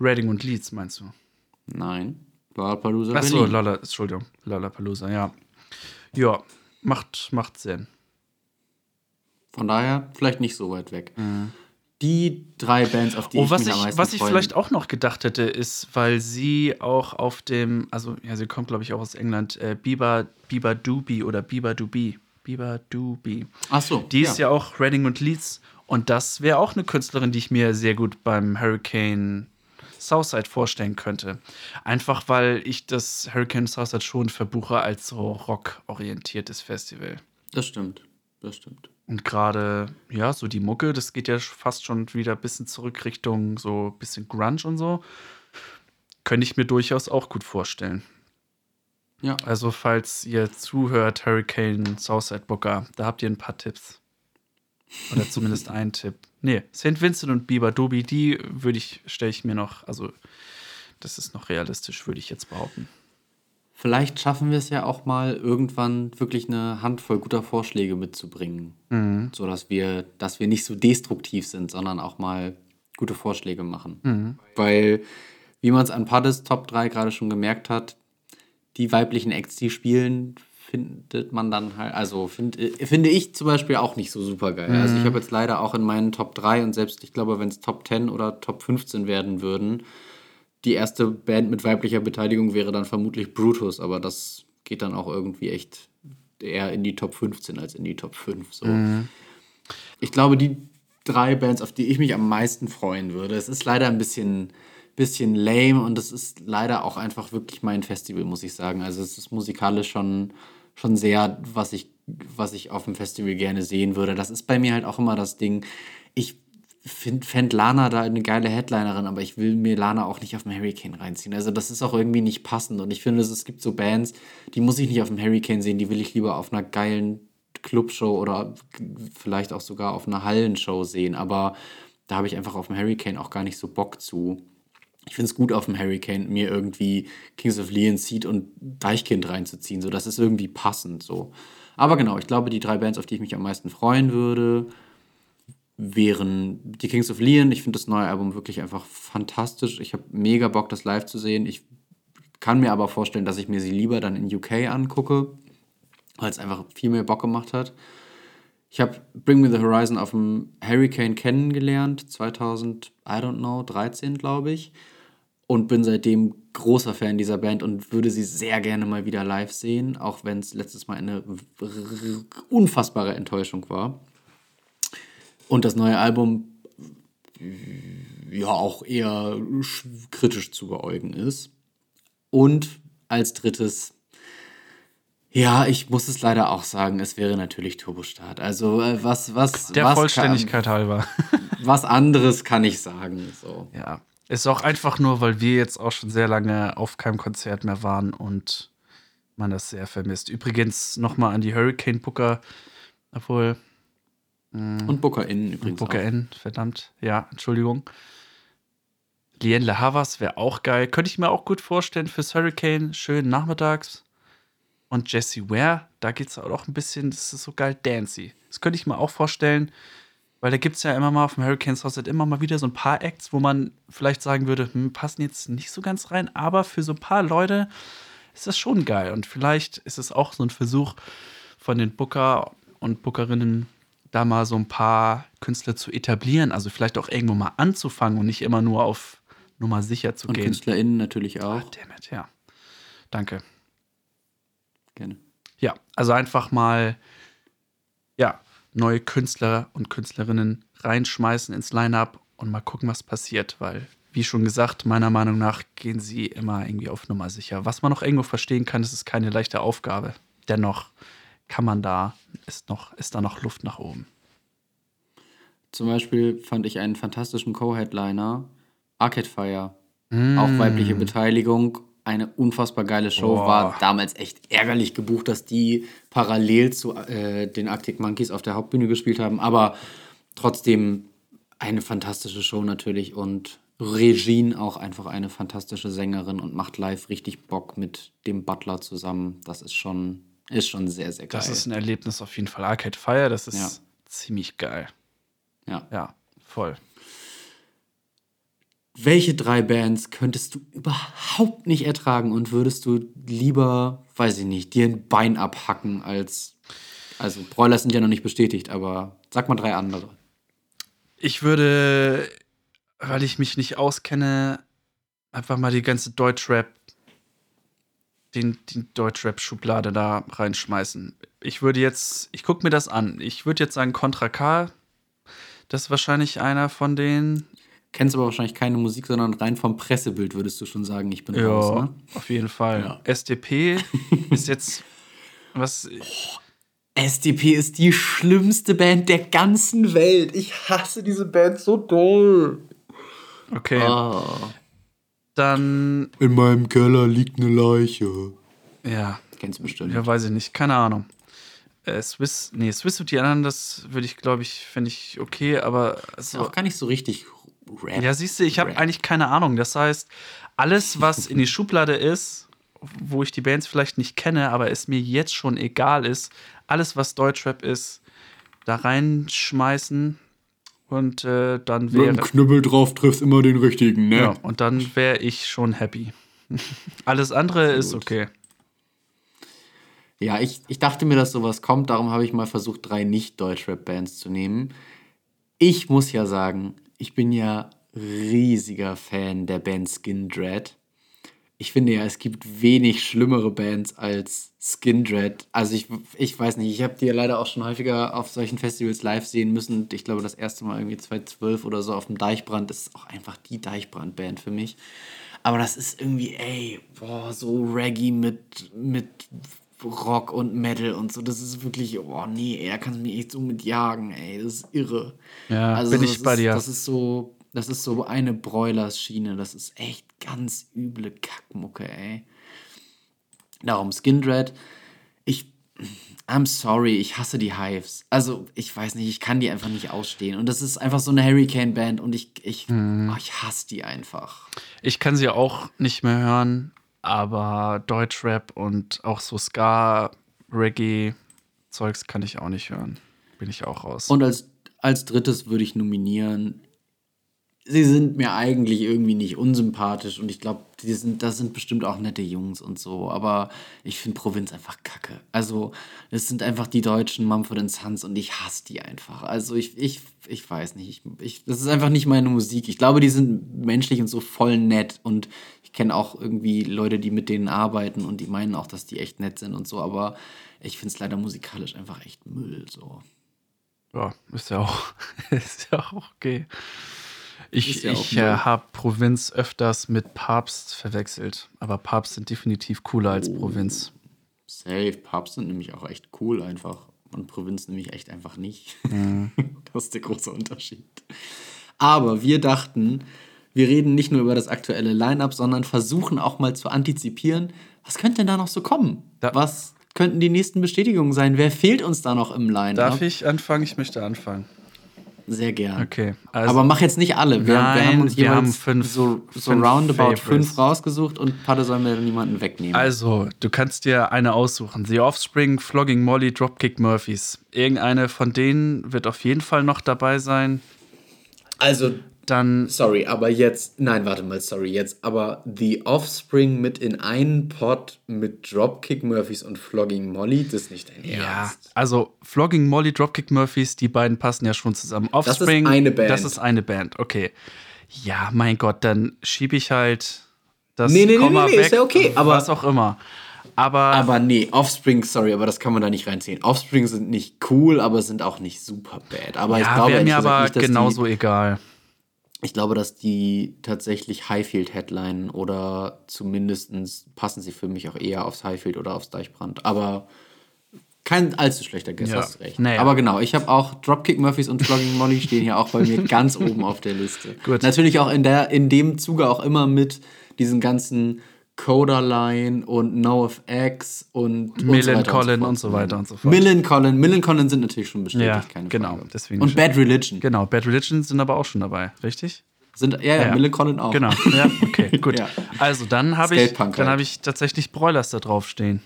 Reading und Leeds, meinst du? Nein. Lollapalooza Achso. Lolla, Entschuldigung, Lollapalooza, ja. Ja, macht, macht Sinn. Von daher vielleicht nicht so weit weg. Die drei Bands, auf die oh, ich was mich am ich, meisten was ich freuen- vielleicht auch noch gedacht hätte, ist, weil sie auch auf dem, also ja, sie kommt, glaube ich, auch aus England, äh, Biba, Biba Doobie oder Biba Doobie. Biba Doobie. Ach so, Die ist ja, auch Reading und Leeds. Und das wäre auch eine Künstlerin, die ich mir sehr gut beim Hurricane Southside vorstellen könnte. Einfach weil ich das Hurricane Southside schon verbuche als so rockorientiertes Festival. Das stimmt. Das stimmt. Und gerade, ja, so die Mucke, das geht ja fast schon wieder ein bisschen zurück Richtung so ein bisschen Grunge und so. Könnte ich mir durchaus auch gut vorstellen. Ja. Also, falls ihr zuhört, Hurricane Southside Booker, da habt ihr ein paar Tipps. Oder zumindest einen Tipp. Nee, St. Vincent und Biber Dobi, die würde ich, stelle ich mir noch, also, das ist noch realistisch, würde ich jetzt behaupten. Vielleicht schaffen wir es ja auch mal irgendwann wirklich eine Handvoll guter Vorschläge mitzubringen, Mhm. so dass wir, dass wir nicht so destruktiv sind, sondern auch mal gute Vorschläge machen. Mhm. Weil, wie man es an Paddes Top 3 gerade schon gemerkt hat, die weiblichen Acts, die spielen, findet man dann halt, also find, äh, finde ich zum Beispiel auch nicht so super geil. Also Mhm. ich habe jetzt leider auch in meinen Top 3 und selbst, ich glaube, wenn es Top 10 oder Top 15 werden würden, die erste Band mit weiblicher Beteiligung wäre dann vermutlich Brutus, aber das geht dann auch irgendwie echt eher in die Top 15 als in die Top 5. So. Ich glaube, die drei Bands, auf die ich mich am meisten freuen würde, es ist leider ein bisschen, bisschen lame und es ist leider auch einfach wirklich mein Festival, muss ich sagen. Also es ist musikalisch schon, schon sehr, was ich, was ich auf dem Festival gerne sehen würde. Das ist bei mir halt auch immer das Ding. Ich fände Lana da eine geile Headlinerin, aber ich will mir Lana auch nicht auf dem Hurricane reinziehen. Also das ist auch irgendwie nicht passend. Und ich finde, es gibt so Bands, die muss ich nicht auf dem Hurricane sehen, die will ich lieber auf einer geilen Clubshow oder vielleicht auch sogar auf einer Hallenshow sehen. Aber da habe ich einfach auf dem Hurricane auch gar nicht so Bock zu. Ich finde es gut, auf dem Hurricane mir irgendwie Kings of Leon, Seed und Deichkind reinzuziehen. So, das ist irgendwie passend so. Aber genau, ich glaube, die drei Bands, auf die ich mich am meisten freuen würde, wären die Kings of Leon. Ich finde das neue Album wirklich einfach fantastisch. Ich habe mega Bock, das live zu sehen. Ich kann mir aber vorstellen, dass ich mir sie lieber dann in UK angucke, weil es einfach viel mehr Bock gemacht hat. Ich habe Bring Me the Horizon auf dem Hurricane kennengelernt, 2000, I don't know, 13 glaube ich. Und bin seitdem großer Fan dieser Band und würde sie sehr gerne mal wieder live sehen, auch wenn es letztes Mal eine unfassbare Enttäuschung war. Und das neue Album ja auch eher kritisch zu beäugen ist. Und als drittes, ja, ich muss es leider auch sagen, es wäre natürlich Turbostart. Also äh, was, was, Der was Vollständigkeit halber. Kann, was anderes kann ich sagen. So. Ja. Ist auch einfach nur, weil wir jetzt auch schon sehr lange auf keinem Konzert mehr waren und man das sehr vermisst. Übrigens nochmal an die Hurricane Booker, obwohl. Und Booker Inn übrigens. Booker auch. Inn, verdammt. Ja, Entschuldigung. Lien Le Havas wäre auch geil. Könnte ich mir auch gut vorstellen fürs Hurricane. Schön nachmittags. Und Jessie Ware, da geht es auch ein bisschen, das ist so geil dancy. Das könnte ich mir auch vorstellen, weil da gibt es ja immer mal auf dem Hurricane Sunset immer mal wieder so ein paar Acts, wo man vielleicht sagen würde, hm, passen jetzt nicht so ganz rein, aber für so ein paar Leute ist das schon geil. Und vielleicht ist es auch so ein Versuch von den Booker und Bookerinnen, da mal so ein paar Künstler zu etablieren, also vielleicht auch irgendwo mal anzufangen und nicht immer nur auf Nummer sicher zu Und gehen. KünstlerInnen natürlich auch. Ah, damn it, ja. Danke. Gerne. Ja, also einfach mal ja, neue Künstler und Künstlerinnen reinschmeißen ins Line-up und mal gucken, was passiert, weil wie schon gesagt, meiner Meinung nach gehen sie immer irgendwie auf Nummer sicher. Was man noch irgendwo verstehen kann, ist es keine leichte Aufgabe. Dennoch kann man da, ist, noch, ist da noch Luft nach oben. Zum Beispiel fand ich einen fantastischen Co-Headliner, Arcade Fire. Mm. Auch weibliche Beteiligung. Eine unfassbar geile Show. Boah. War damals echt ärgerlich gebucht, dass die parallel zu äh, den Arctic Monkeys auf der Hauptbühne gespielt haben. Aber trotzdem eine fantastische Show natürlich. Und Regine auch einfach eine fantastische Sängerin und macht live richtig Bock mit dem Butler zusammen. Das ist schon, ist schon sehr, sehr geil. Das ist ein Erlebnis auf jeden Fall. Arcade Fire, das ist ja. ziemlich geil. Ja. Ja, voll. Welche drei Bands könntest du überhaupt nicht ertragen und würdest du lieber, weiß ich nicht, dir ein Bein abhacken als. Also, Broilers sind ja noch nicht bestätigt, aber sag mal drei andere. Ich würde, weil ich mich nicht auskenne, einfach mal die ganze Deutschrap, den, die Deutschrap-Schublade da reinschmeißen. Ich würde jetzt, ich gucke mir das an. Ich würde jetzt sagen Contra K, das ist wahrscheinlich einer von denen. Kennst aber wahrscheinlich keine Musik, sondern rein vom Pressebild würdest du schon sagen, ich bin ja, raus, ne? Auf jeden Fall. Ja. SDP ist jetzt was. Oh, SDP ist die schlimmste Band der ganzen Welt. Ich hasse diese Band so doll. Okay. Oh. Dann. In meinem Keller liegt eine Leiche. Ja. Kennst du bestimmt. Ja, weiß ich nicht. Keine Ahnung äh, Swiss, nee, Swiss und die anderen, das würde ich, glaube ich, finde ich okay, aber. Das ist auch gar nicht so richtig Rap. Ja, siehst du, ich habe eigentlich keine Ahnung. Das heißt, alles, was in die Schublade ist, wo ich die Bands vielleicht nicht kenne, aber es mir jetzt schon egal ist, alles, was Deutschrap ist, da reinschmeißen und äh, dann wäre. Wenn ein Knüppel drauf trifft immer den richtigen, ne? Ja, und dann wäre ich schon happy. alles andere ist okay. Ja, ich, ich dachte mir, dass sowas kommt, darum habe ich mal versucht, drei Nicht-Deutschrap-Bands zu nehmen. Ich muss ja sagen, ich bin ja riesiger Fan der Band Skin Dread. Ich finde ja, es gibt wenig schlimmere Bands als Skin Dread. Also ich, ich weiß nicht, ich habe die ja leider auch schon häufiger auf solchen Festivals live sehen müssen. Ich glaube, das erste Mal irgendwie 2012 oder so auf dem Deichbrand. Das ist auch einfach die Deichbrand-Band für mich. Aber das ist irgendwie, ey, boah, so Reggae mit, mit Rock und Metal und so. Das ist wirklich, oh nee, er kann mich echt so mitjagen, ey. Das ist irre. Ja, also bin ich bei ist, dir. Das ist so, das ist so eine Broilers-Schiene. Das ist echt ganz üble Kackmucke, ey. Darum Skindred. Ich, I'm sorry, ich hasse die Hives. Also, ich weiß nicht, ich kann die einfach nicht ausstehen. Und das ist einfach so eine Hurricane-Band und ich, ich, mhm. oh, ich hasse die einfach. Ich kann sie auch nicht mehr hören aber Deutschrap und auch so Ska, Reggae, Zeugs kann ich auch nicht hören. Bin ich auch raus. Und als, als drittes würde ich nominieren sie sind mir eigentlich irgendwie nicht unsympathisch und ich glaube, sind, das sind bestimmt auch nette Jungs und so, aber ich finde Provinz einfach kacke. Also, es sind einfach die deutschen Mumford Sons und ich hasse die einfach. Also, ich, ich, ich weiß nicht, ich, ich, das ist einfach nicht meine Musik. Ich glaube, die sind menschlich und so voll nett und ich kenne auch irgendwie Leute, die mit denen arbeiten und die meinen auch, dass die echt nett sind und so, aber ich finde es leider musikalisch einfach echt Müll, so. Ja, ist ja auch, ist ja auch okay. Ich, ja ich äh, habe Provinz öfters mit Papst verwechselt. Aber Papst sind definitiv cooler als oh. Provinz. Safe. Papst sind nämlich auch echt cool einfach. Und Provinz nämlich echt einfach nicht. Mhm. das ist der große Unterschied. Aber wir dachten, wir reden nicht nur über das aktuelle Line-up, sondern versuchen auch mal zu antizipieren, was könnte denn da noch so kommen? Da was könnten die nächsten Bestätigungen sein? Wer fehlt uns da noch im Line-up? Darf ich anfangen? Ich möchte anfangen. Sehr gern. Okay. Also Aber mach jetzt nicht alle. Wir, nein, wir haben uns wir haben fünf, so, so fünf roundabout Favorites. fünf rausgesucht und Patte soll mir niemanden wegnehmen. Also, du kannst dir eine aussuchen. The Offspring, Flogging Molly, Dropkick Murphys. Irgendeine von denen wird auf jeden Fall noch dabei sein. Also, dann. Sorry, aber jetzt. Nein, warte mal, sorry, jetzt. Aber The Offspring mit in einen Pot mit Dropkick Murphys und Flogging Molly, das ist nicht dein Ernst. Ja, also Flogging Molly, Dropkick Murphys, die beiden passen ja schon zusammen. Offspring. Das ist eine Band. Das ist eine Band, okay. Ja, mein Gott, dann schiebe ich halt das nee, nee, Komma nee, nee, weg, ist ja okay, aber was auch immer. Aber, aber nee, Offspring, sorry, aber das kann man da nicht reinziehen. Offspring sind nicht cool, aber sind auch nicht super bad. Aber ja, ich glaube mir aber nicht, genauso egal. Ich glaube, dass die tatsächlich Highfield Headline oder zumindest passen sie für mich auch eher aufs Highfield oder aufs Deichbrand. Aber kein allzu schlechter Guess, ja. hast recht. Naja. Aber genau, ich habe auch Dropkick Murphys und Flogging Molly stehen hier auch bei mir ganz oben auf der Liste. Gut. Natürlich auch in, der, in dem Zuge auch immer mit diesen ganzen Coderline und NoFX und Millen Collin und so weiter und so fort. Millen Collin, Millen Collin sind natürlich schon bestätigt, ja, keine genau, Frage. Deswegen und Bad Religion. Genau, Bad Religion sind aber auch schon dabei, richtig? Sind, ja, ja, ja. Millen Collin auch. Genau, ja, okay, gut. ja. Also dann habe ich, dann halt. ich tatsächlich Broilers da draufstehen.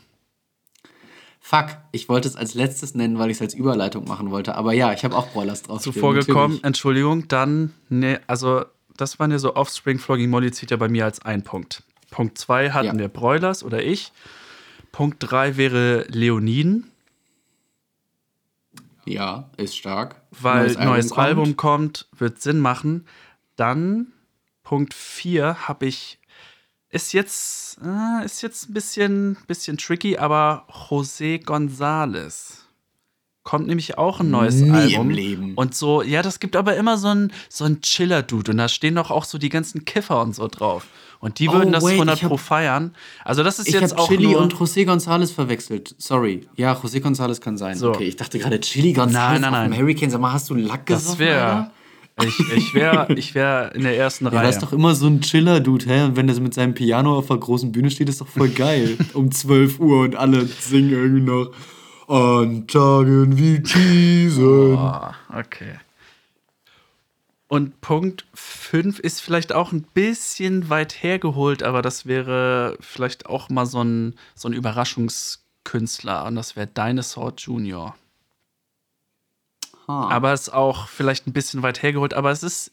Fuck, ich wollte es als letztes nennen, weil ich es als Überleitung machen wollte. Aber ja, ich habe auch Broilers drauf. Zuvor gekommen, Entschuldigung, dann, ne, also das waren ja so Offspring, Flogging Molly zieht ja bei mir als ein Punkt. Punkt 2 hatten ja. wir Broilers oder ich. Punkt 3 wäre Leoniden. Ja, ist stark. Weil neues, neues Album, Album kommt, wird Sinn machen. Dann Punkt 4 habe ich. Ist jetzt, äh, ist jetzt ein bisschen, bisschen tricky, aber José González kommt nämlich auch ein neues Nie Album. Im Leben. Und so, ja, das gibt aber immer so einen so Chiller-Dude. Und da stehen doch auch so die ganzen Kiffer und so drauf. Und die würden oh, das wait, 100 hab, pro feiern. Also das ist ich jetzt auch Chili und José González verwechselt. Sorry. Ja, José González kann sein. So. Okay, ich dachte gerade Chili González nein, nein, nein. Hurricane. Sag mal, hast du Lack gesoffen, Das wäre... Ich, ich wäre ich wär in der ersten ja, Reihe. Das ist doch immer so ein Chiller-Dude, hä? Und wenn das mit seinem Piano auf der großen Bühne steht, ist doch voll geil. um 12 Uhr und alle singen irgendwie noch an Tagen wie diesen. Oh, okay. Und Punkt 5 ist vielleicht auch ein bisschen weit hergeholt, aber das wäre vielleicht auch mal so ein, so ein Überraschungskünstler und das wäre Dinosaur Junior. Huh. Aber es ist auch vielleicht ein bisschen weit hergeholt, aber es ist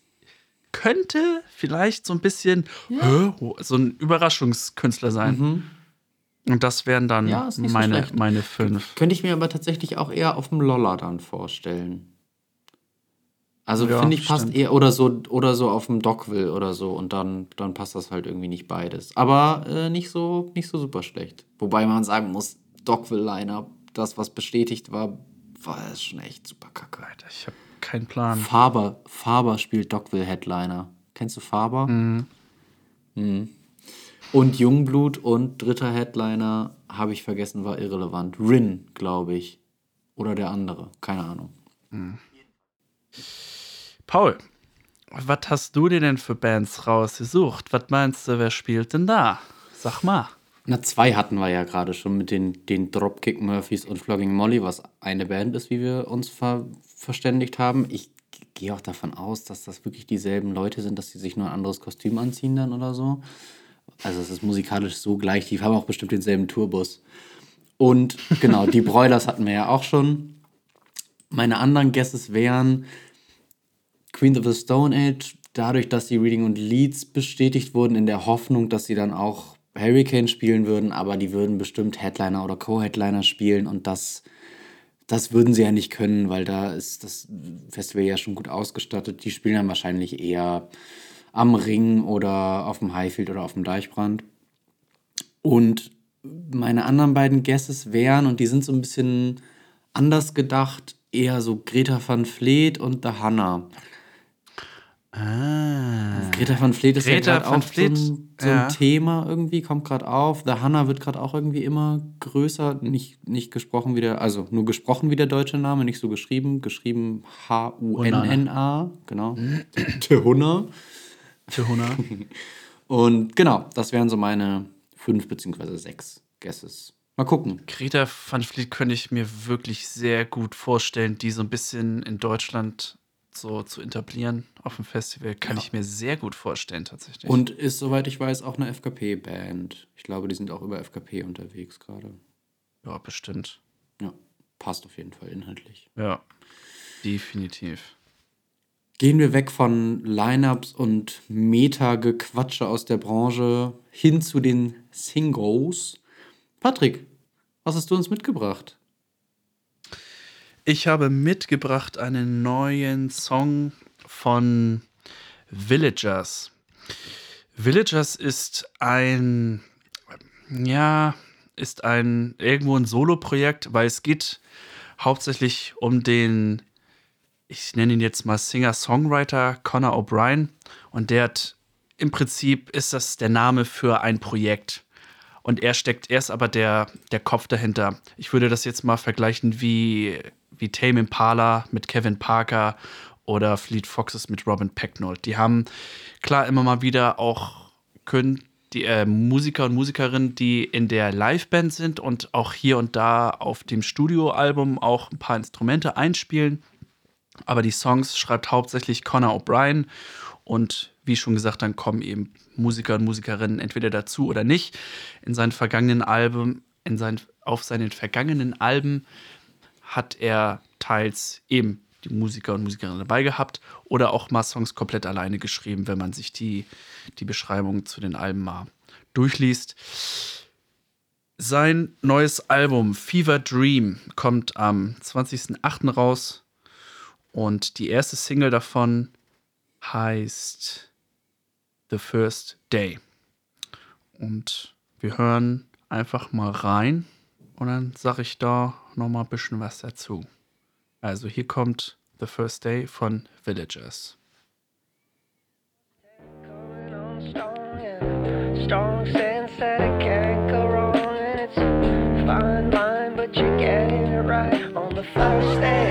könnte vielleicht so ein bisschen ja. so ein Überraschungskünstler sein. Mhm. Und das wären dann ja, meine, so meine fünf. Könnte ich mir aber tatsächlich auch eher auf dem Lolla dann vorstellen. Also ja, finde ich passt stimmt. eher oder so oder so auf dem Dockville oder so und dann, dann passt das halt irgendwie nicht beides. Aber äh, nicht so nicht so super schlecht. Wobei man sagen muss, Dockville Liner, das was bestätigt war, war es schon echt super kacke. Alter, ich habe keinen Plan. Faber Faber spielt Dockville Headliner. Kennst du Faber? Mhm. Mhm. Und Jungblut und dritter Headliner, habe ich vergessen, war irrelevant. Rin, glaube ich. Oder der andere, keine Ahnung. Hm. Paul, was hast du dir denn für Bands rausgesucht? Was meinst du, wer spielt denn da? Sag mal. Na, zwei hatten wir ja gerade schon mit den, den Dropkick Murphys und Flogging Molly, was eine Band ist, wie wir uns ver verständigt haben. Ich gehe auch davon aus, dass das wirklich dieselben Leute sind, dass sie sich nur ein anderes Kostüm anziehen dann oder so. Also es ist musikalisch so gleich. Die haben auch bestimmt denselben Tourbus. Und genau, die Broilers hatten wir ja auch schon. Meine anderen Guesses wären Queens of the Stone Age, dadurch, dass die Reading und Leads bestätigt wurden, in der Hoffnung, dass sie dann auch Hurricane spielen würden, aber die würden bestimmt Headliner oder Co-Headliner spielen und das, das würden sie ja nicht können, weil da ist das Festival ja schon gut ausgestattet. Die spielen dann wahrscheinlich eher am Ring oder auf dem Highfield oder auf dem Deichbrand. Und meine anderen beiden Guesses wären, und die sind so ein bisschen anders gedacht, eher so Greta van Vleet und The Hanna. Ah. Greta van Vleet ist Greta ja gerade auch Vliet, so, ein, so ja. ein, Thema irgendwie, kommt gerade auf. The Hanna wird gerade auch irgendwie immer größer. Nicht, nicht gesprochen wie der, also nur gesprochen wie der deutsche Name, nicht so geschrieben. Geschrieben H-U-N-N-A, genau. The Hunna. Für 100. Und genau, das wären so meine fünf beziehungsweise sechs Guesses. Mal gucken. Greta van Vliet könnte ich mir wirklich sehr gut vorstellen, die so ein bisschen in Deutschland so zu etablieren auf dem Festival. Kann ja. ich mir sehr gut vorstellen, tatsächlich. Und ist, soweit ich weiß, auch eine FKP-Band. Ich glaube, die sind auch über FKP unterwegs gerade. Ja, bestimmt. Ja, passt auf jeden Fall inhaltlich. Ja, definitiv. Gehen wir weg von Lineups und Meta-Gequatsche aus der Branche hin zu den Singles. Patrick, was hast du uns mitgebracht? Ich habe mitgebracht einen neuen Song von Villagers. Villagers ist ein, ja, ist ein irgendwo ein Solo-Projekt, weil es geht hauptsächlich um den ich nenne ihn jetzt mal Singer-Songwriter Connor O'Brien. Und der hat, im Prinzip ist das der Name für ein Projekt. Und er steckt, er ist aber der, der Kopf dahinter. Ich würde das jetzt mal vergleichen wie, wie Tame Impala mit Kevin Parker oder Fleet Foxes mit Robin Pecknold. Die haben klar immer mal wieder auch können die äh, Musiker und Musikerinnen, die in der Liveband sind und auch hier und da auf dem Studioalbum auch ein paar Instrumente einspielen. Aber die Songs schreibt hauptsächlich Connor O'Brien und wie schon gesagt, dann kommen eben Musiker und Musikerinnen entweder dazu oder nicht. In seinen vergangenen Alben, in seinen, auf seinen vergangenen Alben hat er teils eben die Musiker und Musikerinnen dabei gehabt oder auch mal Songs komplett alleine geschrieben, wenn man sich die, die Beschreibung zu den Alben mal durchliest. Sein neues Album Fever Dream kommt am 20.08. raus und die erste Single davon heißt The First Day. Und wir hören einfach mal rein und dann sage ich da noch mal ein bisschen was dazu. Also hier kommt The First Day von Villagers. Strong sense that it can't go wrong and it's fine line, but you're getting it right on the first day.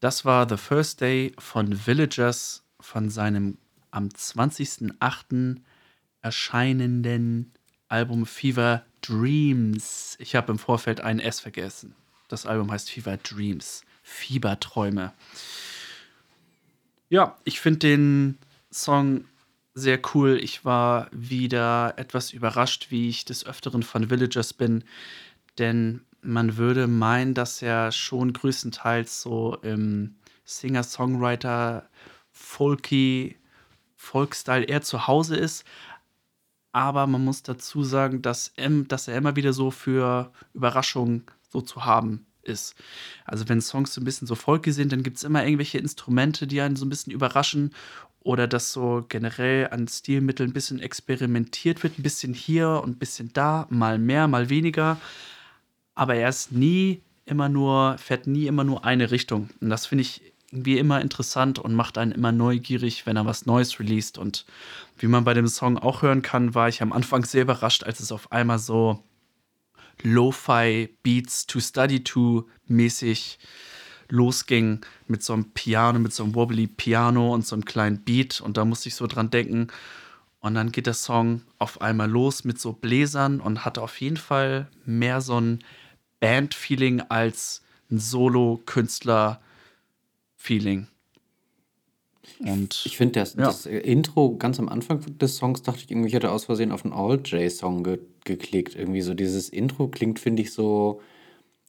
Das war The First Day von Villagers von seinem am 20.08. erscheinenden Album Fever Dreams. Ich habe im Vorfeld ein S vergessen. Das Album heißt Fever Dreams. Fieberträume. Ja, ich finde den Song sehr cool. Ich war wieder etwas überrascht, wie ich des Öfteren von Villagers bin. Denn man würde meinen, dass er schon größtenteils so im Singer-Songwriter, Folky, Folkstyle eher zu Hause ist. Aber man muss dazu sagen, dass, dass er immer wieder so für Überraschungen so zu haben ist. Also wenn Songs so ein bisschen so folky sind, dann gibt es immer irgendwelche Instrumente, die einen so ein bisschen überraschen. Oder dass so generell an Stilmitteln ein bisschen experimentiert wird, ein bisschen hier und ein bisschen da, mal mehr, mal weniger aber er ist nie immer nur, fährt nie immer nur eine Richtung. Und das finde ich irgendwie immer interessant und macht einen immer neugierig, wenn er was Neues released. Und wie man bei dem Song auch hören kann, war ich am Anfang sehr überrascht, als es auf einmal so Lo-Fi Beats to Study to mäßig losging mit so einem Piano, mit so einem wobbly Piano und so einem kleinen Beat. Und da musste ich so dran denken. Und dann geht der Song auf einmal los mit so Bläsern und hat auf jeden Fall mehr so ein Band-Feeling als ein Solo-Künstler-Feeling. Und Ich finde, das, Ja. das Intro ganz am Anfang des Songs dachte ich irgendwie, ich hätte aus Versehen auf einen All-J-Song ge geklickt. Irgendwie so dieses Intro klingt, finde ich, so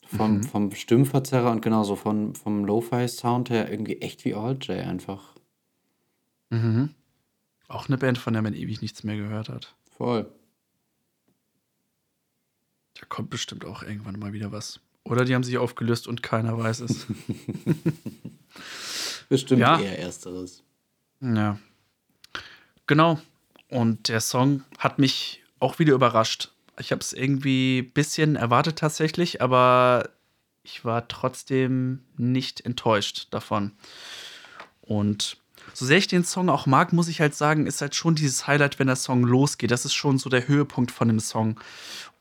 vom, Mhm. vom Stimmverzerrer und genauso von, vom Lo-Fi-Sound her irgendwie echt wie All-J einfach. mhm. auch eine Band, von der man ewig nichts mehr gehört hat. Voll. Da kommt bestimmt auch irgendwann mal wieder was. Oder die haben sich aufgelöst und keiner weiß es. Bestimmt Ja. eher Ersteres. Ja. Genau. Und der Song hat mich auch wieder überrascht. Ich habe es irgendwie ein bisschen erwartet tatsächlich, aber ich war trotzdem nicht enttäuscht davon. Und so sehr ich den Song auch mag, muss ich halt sagen, ist halt schon dieses Highlight, wenn der Song losgeht. Das ist schon so der Höhepunkt von dem Song.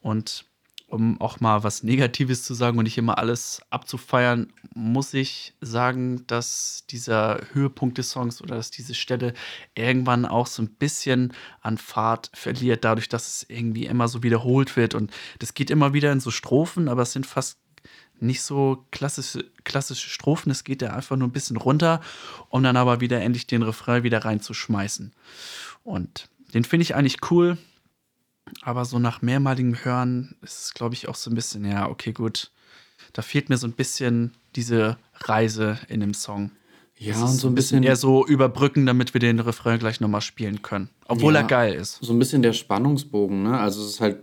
Und um auch mal was Negatives zu sagen und nicht immer alles abzufeiern, muss ich sagen, dass dieser Höhepunkt des Songs oder dass diese Stelle irgendwann auch so ein bisschen an Fahrt verliert, dadurch, dass es irgendwie immer so wiederholt wird. Und das geht immer wieder in so Strophen, aber es sind fast nicht so klassische, klassische Strophen. Es geht ja einfach nur ein bisschen runter, um dann aber wieder endlich den Refrain wieder reinzuschmeißen. Und den finde ich eigentlich cool. Aber so nach mehrmaligem Hören ist es, glaube ich, auch so ein bisschen, ja, okay, gut. Da fehlt mir so ein bisschen diese Reise in dem Song. Ja, Das und so ein bisschen eher so überbrücken, damit wir den Refrain gleich nochmal spielen können. Obwohl Ja. er geil ist. So ein bisschen der Spannungsbogen, ne? Also es ist halt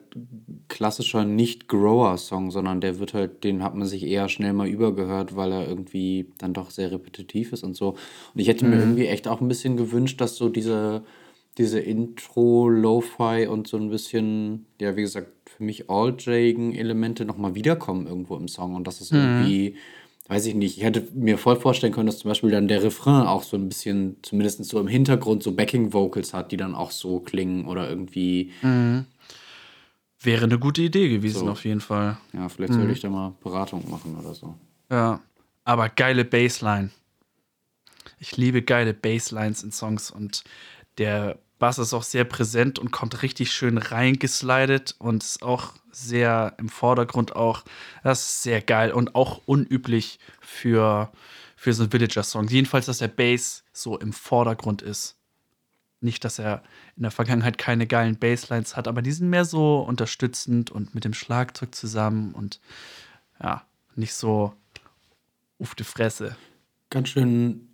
klassischer Nicht-Grower-Song, sondern der wird halt, den hat man sich eher schnell mal übergehört, weil er irgendwie dann doch sehr repetitiv ist und so. Und ich hätte mir irgendwie echt auch ein bisschen gewünscht, dass so diese, diese Intro, Lo-Fi und so ein bisschen, ja, wie gesagt, für mich all-jagen Elemente nochmal wiederkommen irgendwo im Song und dass es irgendwie, weiß ich nicht, ich hätte mir voll vorstellen können, dass zum Beispiel dann der Refrain auch so ein bisschen, zumindest so im Hintergrund, so Backing-Vocals hat, die dann auch so klingen oder irgendwie, Wäre eine gute Idee gewesen, So. auf jeden Fall. ja, vielleicht sollte ich da mal Beratung machen oder so. Ja. Aber geile Bassline. Ich liebe geile Basslines in Songs und der Bass ist auch sehr präsent und kommt richtig schön reingeslidet und ist auch sehr im Vordergrund auch. Das ist sehr geil und auch unüblich für, für so einen Villager-Song. Jedenfalls, dass der Bass so im Vordergrund ist. Nicht, dass er in der Vergangenheit keine geilen Basslines hat, aber die sind mehr so unterstützend und mit dem Schlagzeug zusammen und ja, nicht so auf die Fresse. Ganz schön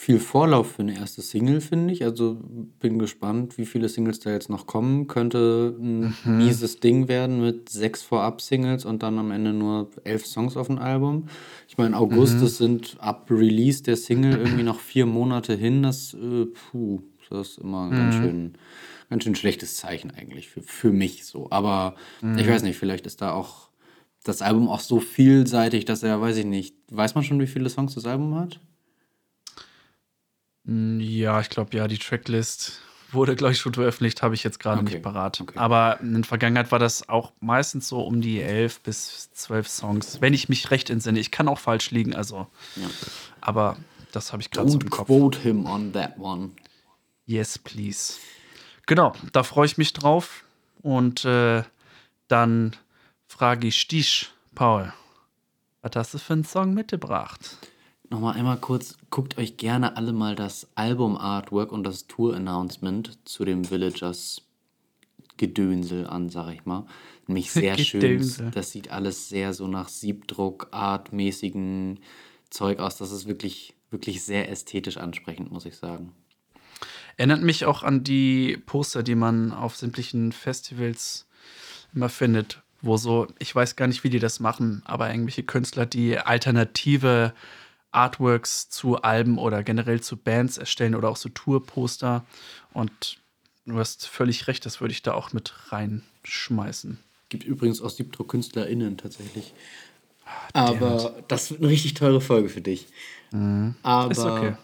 viel Vorlauf für eine erste Single, finde ich. Also bin gespannt, wie viele Singles da jetzt noch kommen. Könnte ein mieses Ding werden mit sechs Vorab-Singles und dann am Ende nur elf Songs auf dem Album. Ich meine, August, das sind ab Release der Single irgendwie noch vier Monate hin. Das, äh, puh, das ist immer ein ganz schön, ganz schön schlechtes Zeichen eigentlich für, für mich so. Aber ich weiß nicht, vielleicht ist da auch das Album auch so vielseitig, dass er, weiß ich nicht, weiß man schon, wie viele Songs das Album hat? Mm, Ja, ich glaube, ja, die Tracklist wurde, glaube ich, schon veröffentlicht, habe ich jetzt gerade Okay, nicht parat. okay. Aber in der Vergangenheit war das auch meistens so um die elf bis zwölf Songs, wenn ich mich recht entsinne. Ich kann auch falsch liegen, also. Ja. Aber das habe ich gerade so im Kopf. quote him on that one. Yes, please. Genau, da freue ich mich drauf. Und äh, dann frage ich dich, Paul, was hast du für einen Song mitgebracht? Nochmal einmal kurz, guckt euch gerne alle mal das Album-Artwork und das Tour-Announcement zu dem Villagers Gedönsel an, sag ich mal. Nämlich sehr schön. Das sieht alles sehr so nach Siebdruck-artmäßigen Zeug aus. Das ist wirklich, wirklich sehr ästhetisch ansprechend, muss ich sagen. Erinnert mich auch an die Poster, die man auf sämtlichen Festivals immer findet, wo so, ich weiß gar nicht, wie die das machen, aber irgendwelche Künstler, die alternative Artworks zu Alben oder generell zu Bands erstellen oder auch so Tourposter. Und du hast völlig recht, das würde ich da auch mit reinschmeißen. Gibt übrigens auch Siebdruck-KünstlerInnen tatsächlich. Aber das wird eine richtig teure Folge für dich. Aber, Ist okay.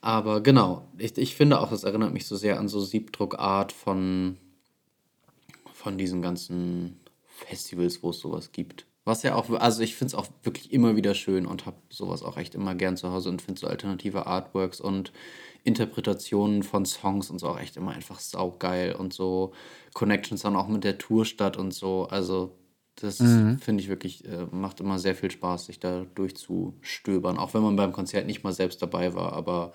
aber genau, ich, ich finde auch, das erinnert mich so sehr an so Siebdruckart von, von diesen ganzen Festivals, wo es sowas gibt. Was ja auch, also ich finde es auch wirklich immer wieder schön und habe sowas auch echt immer gern zu Hause und finde so alternative Artworks und Interpretationen von Songs und so auch echt immer einfach saugeil und so Connections dann auch mit der Tour statt und so. Also das finde ich wirklich, äh, macht immer sehr viel Spaß, sich da durchzustöbern. Auch wenn man beim Konzert nicht mal selbst dabei war, aber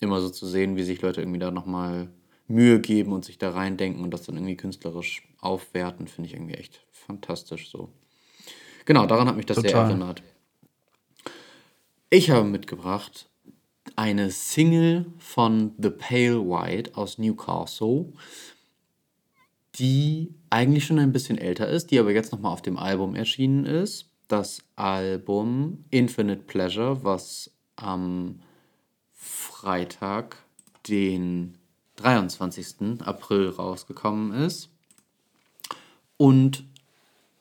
immer so zu sehen, wie sich Leute irgendwie da nochmal Mühe geben und sich da reindenken und das dann irgendwie künstlerisch aufwerten, finde ich irgendwie echt fantastisch so. Genau, daran hat mich das sehr Total. erinnert. Ich habe mitgebracht eine Single von The Pale White aus Newcastle, die eigentlich schon ein bisschen älter ist, die aber jetzt nochmal auf dem Album erschienen ist. Das Album Infinite Pleasure, was am Freitag, den 23. April rausgekommen ist. Und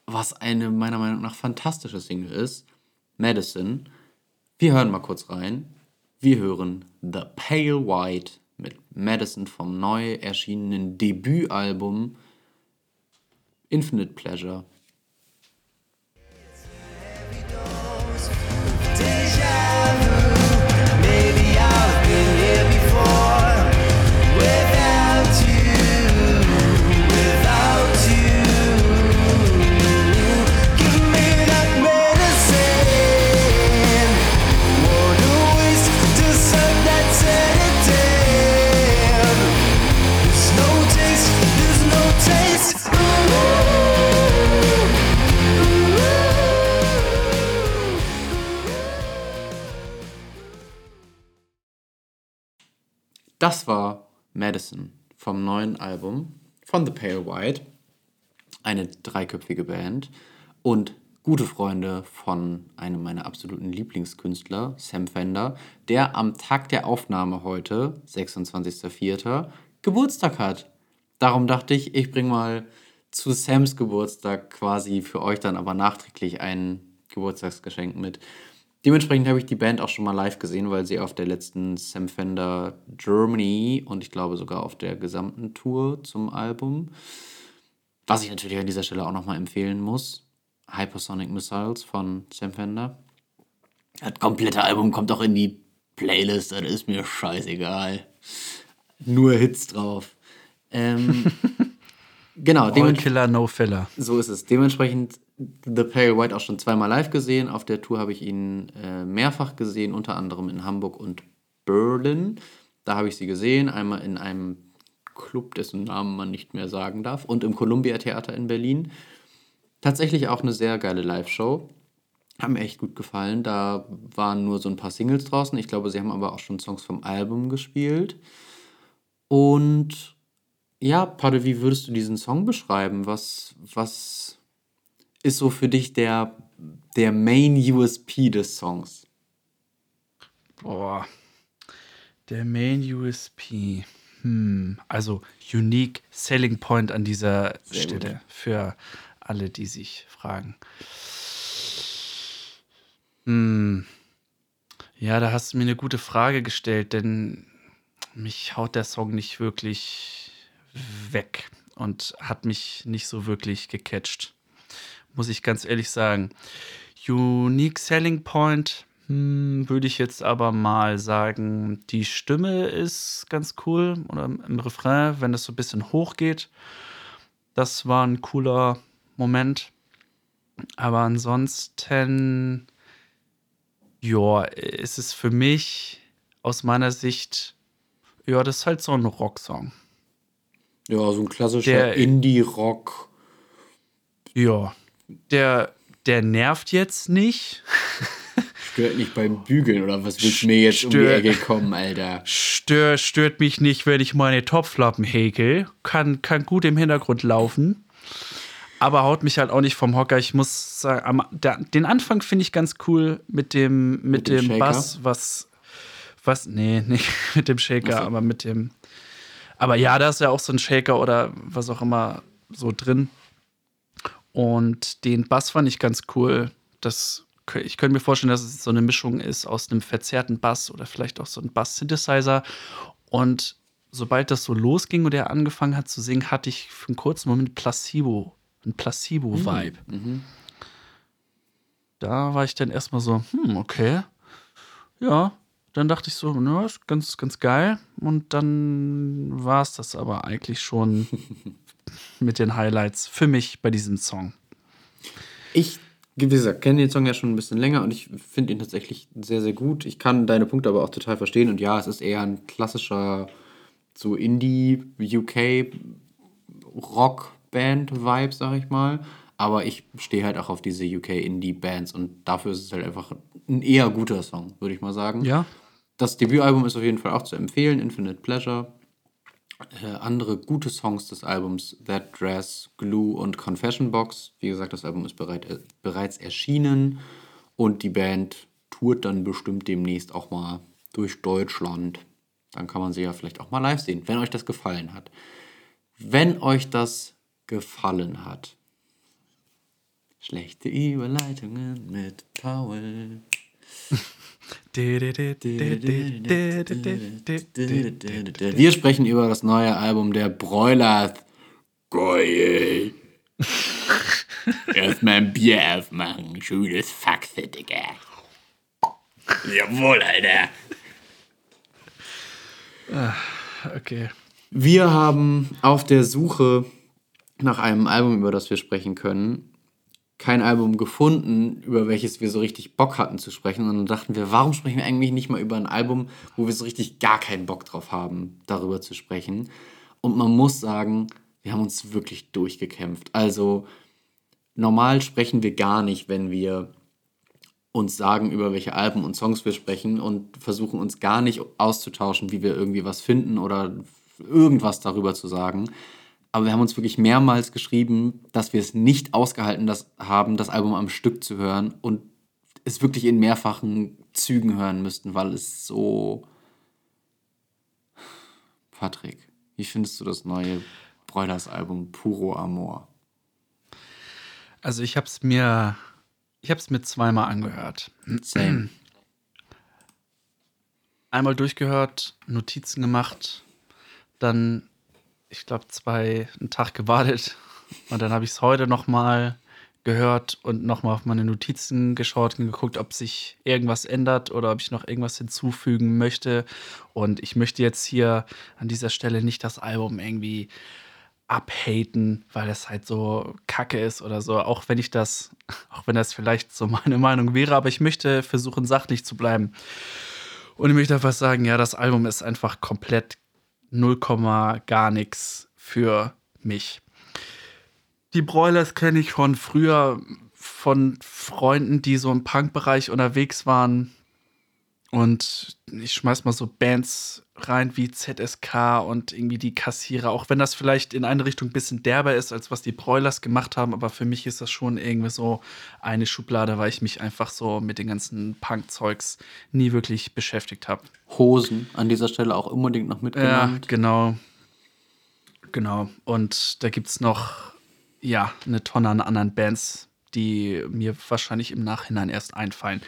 was eine meiner Meinung nach fantastische Single ist, Madison. Wir hören mal kurz rein. Wir hören The Pale White mit Madison vom neu erschienenen Debütalbum Infinite Pleasure. Das war Madison vom neuen Album von The Pale White. Eine dreiköpfige Band und gute Freunde von einem meiner absoluten Lieblingskünstler, Sam Fender, der am Tag der Aufnahme heute, 26.04., Geburtstag hat. Darum dachte ich, ich bringe mal zu Sams Geburtstag quasi für euch dann aber nachträglich ein Geburtstagsgeschenk mit. Dementsprechend habe ich die Band auch schon mal live gesehen, weil sie auf der letzten Sam Fender Germany und ich glaube sogar auf der gesamten Tour zum Album, was ich natürlich an dieser Stelle auch nochmal empfehlen muss, Hypersonic Missiles von Sam Fender. Das komplette Album kommt auch in die Playlist, das ist mir scheißegal. Nur Hits drauf. Ähm, genau, All. Killer, No Filler. So ist es. Dementsprechend The Pale White auch schon zweimal live gesehen. Auf der Tour habe ich ihn äh, mehrfach gesehen, unter anderem in Hamburg und Berlin. Da habe ich sie gesehen. Einmal in einem Club, dessen Namen man nicht mehr sagen darf. Und im Columbia Theater in Berlin. Tatsächlich auch eine sehr geile Live-Show. Hat mir echt gut gefallen. Da waren nur so ein paar Singles draußen. Ich glaube, sie haben aber auch schon Songs vom Album gespielt. Und ja, Padde, wie würdest du diesen Song beschreiben? Was, was ist so für dich der, der Main USP des Songs? Boah. Der Main USP. Hm. Also Unique Selling Point an dieser Sehr Stelle gut. für alle, die sich fragen. Hm. Ja, da hast du mir eine gute Frage gestellt, denn mich haut der Song nicht wirklich weg und hat mich nicht so wirklich gecatcht. Muss ich ganz ehrlich sagen. Unique Selling Point hm, würde ich jetzt aber mal sagen, die Stimme ist ganz cool oder im Refrain, wenn das so ein bisschen hochgeht. Das war ein cooler Moment. Aber ansonsten, ja, ist es für mich aus meiner Sicht, ja, das ist halt so ein Rocksong. Ja, so ein klassischer Indie-Rock. Ja, der, der nervt jetzt nicht. Stört nicht beim Bügeln oder was willst du mir jetzt um die Stört- Ecke kommen, Alter? Stör, stört mich nicht, wenn ich meine Topflappen häkel. Kann, kann gut im Hintergrund laufen. Aber haut mich halt auch nicht vom Hocker. Ich muss sagen, am, der, den Anfang finde ich ganz cool mit dem, mit, Mit dem dem? Bass, was, was, nee, nicht mit dem Shaker, so. aber mit dem, aber ja, da ist ja auch so ein Shaker oder was auch immer so drin. Und den Bass fand ich ganz cool. Das, ich könnte mir vorstellen, dass es so eine Mischung ist aus einem verzerrten Bass oder vielleicht auch so ein Bass-Synthesizer. Und sobald das so losging und er angefangen hat zu singen, hatte ich für einen kurzen Moment Placebo, ein Placebo-Vibe. Da war ich dann erstmal so, hm, okay. Ja, dann dachte ich so, na, ist ganz, ganz geil. Und dann war es das aber eigentlich schon mit den Highlights für mich bei diesem Song. Ich, wie gesagt, kenne den Song ja schon ein bisschen länger und ich finde ihn tatsächlich sehr, sehr gut. Ich kann deine Punkte aber auch total verstehen und ja, es ist eher ein klassischer so Indie-UK-Rock-Band-Vibe, sag ich mal. Aber ich stehe halt auch auf diese UK-Indie-Bands und dafür ist es halt einfach ein eher guter Song, würde ich mal sagen. Ja, Das Debütalbum ist auf jeden Fall auch zu empfehlen, Infinite Pleasure. Äh, andere gute Songs des Albums, That Dress, Glue und Confession Box. Wie gesagt, das Album ist bereit, äh, bereits erschienen und die Band tourt dann bestimmt demnächst auch mal durch Deutschland. Dann kann man sie ja vielleicht auch mal live sehen, wenn euch das gefallen hat. Wenn euch das gefallen hat. Schlechte Überleitungen mit Paul. Wir sprechen über das neue Album der Broilers. Geil. Erstmal ein Bier aufmachen. Schönes Faxe, Digga. Jawohl, Alter. okay. Wir haben auf der Suche nach einem Album, über das wir sprechen können, kein Album gefunden, über welches wir so richtig Bock hatten zu sprechen. Und dann dachten wir, warum sprechen wir eigentlich nicht mal über ein Album, wo wir so richtig gar keinen Bock drauf haben, darüber zu sprechen. Und man muss sagen, wir haben uns wirklich durchgekämpft. Also normal sprechen wir gar nicht, wenn wir uns sagen, über welche Alben und Songs wir sprechen und versuchen uns gar nicht auszutauschen, wie wir irgendwie was finden oder irgendwas darüber zu sagen. Aber wir haben uns wirklich mehrmals geschrieben, dass wir es nicht ausgehalten das haben, das Album am Stück zu hören und es wirklich in mehrfachen Zügen hören müssten, weil es so. Patrick, wie findest du das neue Broilers-Album Puro Amor? Also ich habe es mir, ich habe es mir zweimal angehört. Same. Einmal durchgehört, Notizen gemacht, dann, ich glaube, zwei, einen Tag gewartet und dann habe ich es heute noch mal gehört und noch mal auf meine Notizen geschaut und geguckt, ob sich irgendwas ändert oder ob ich noch irgendwas hinzufügen möchte. Und ich möchte jetzt hier an dieser Stelle nicht das Album irgendwie abhaten, weil es halt so kacke ist oder so. Auch wenn ich das, auch wenn das vielleicht so meine Meinung wäre, aber ich möchte versuchen, sachlich zu bleiben. Und ich möchte einfach sagen, ja, das Album ist einfach komplett 0, gar nichts für mich. Die Broilers kenne ich von früher von Freunden, die so im Punk-Bereich unterwegs waren. Und ich schmeiß mal so Bands rein wie ZSK und irgendwie die Kassierer, auch wenn das vielleicht in eine Richtung ein bisschen derber ist, als was die Broilers gemacht haben, aber für mich ist das schon irgendwie so eine Schublade, weil ich mich einfach so mit den ganzen Punk-Zeugs nie wirklich beschäftigt habe. Hosen an dieser Stelle auch unbedingt noch Ja, mitgenannt. genau. Genau. Und da gibt es noch, ja, eine Tonne an anderen Bands, die mir wahrscheinlich im Nachhinein erst einfallen.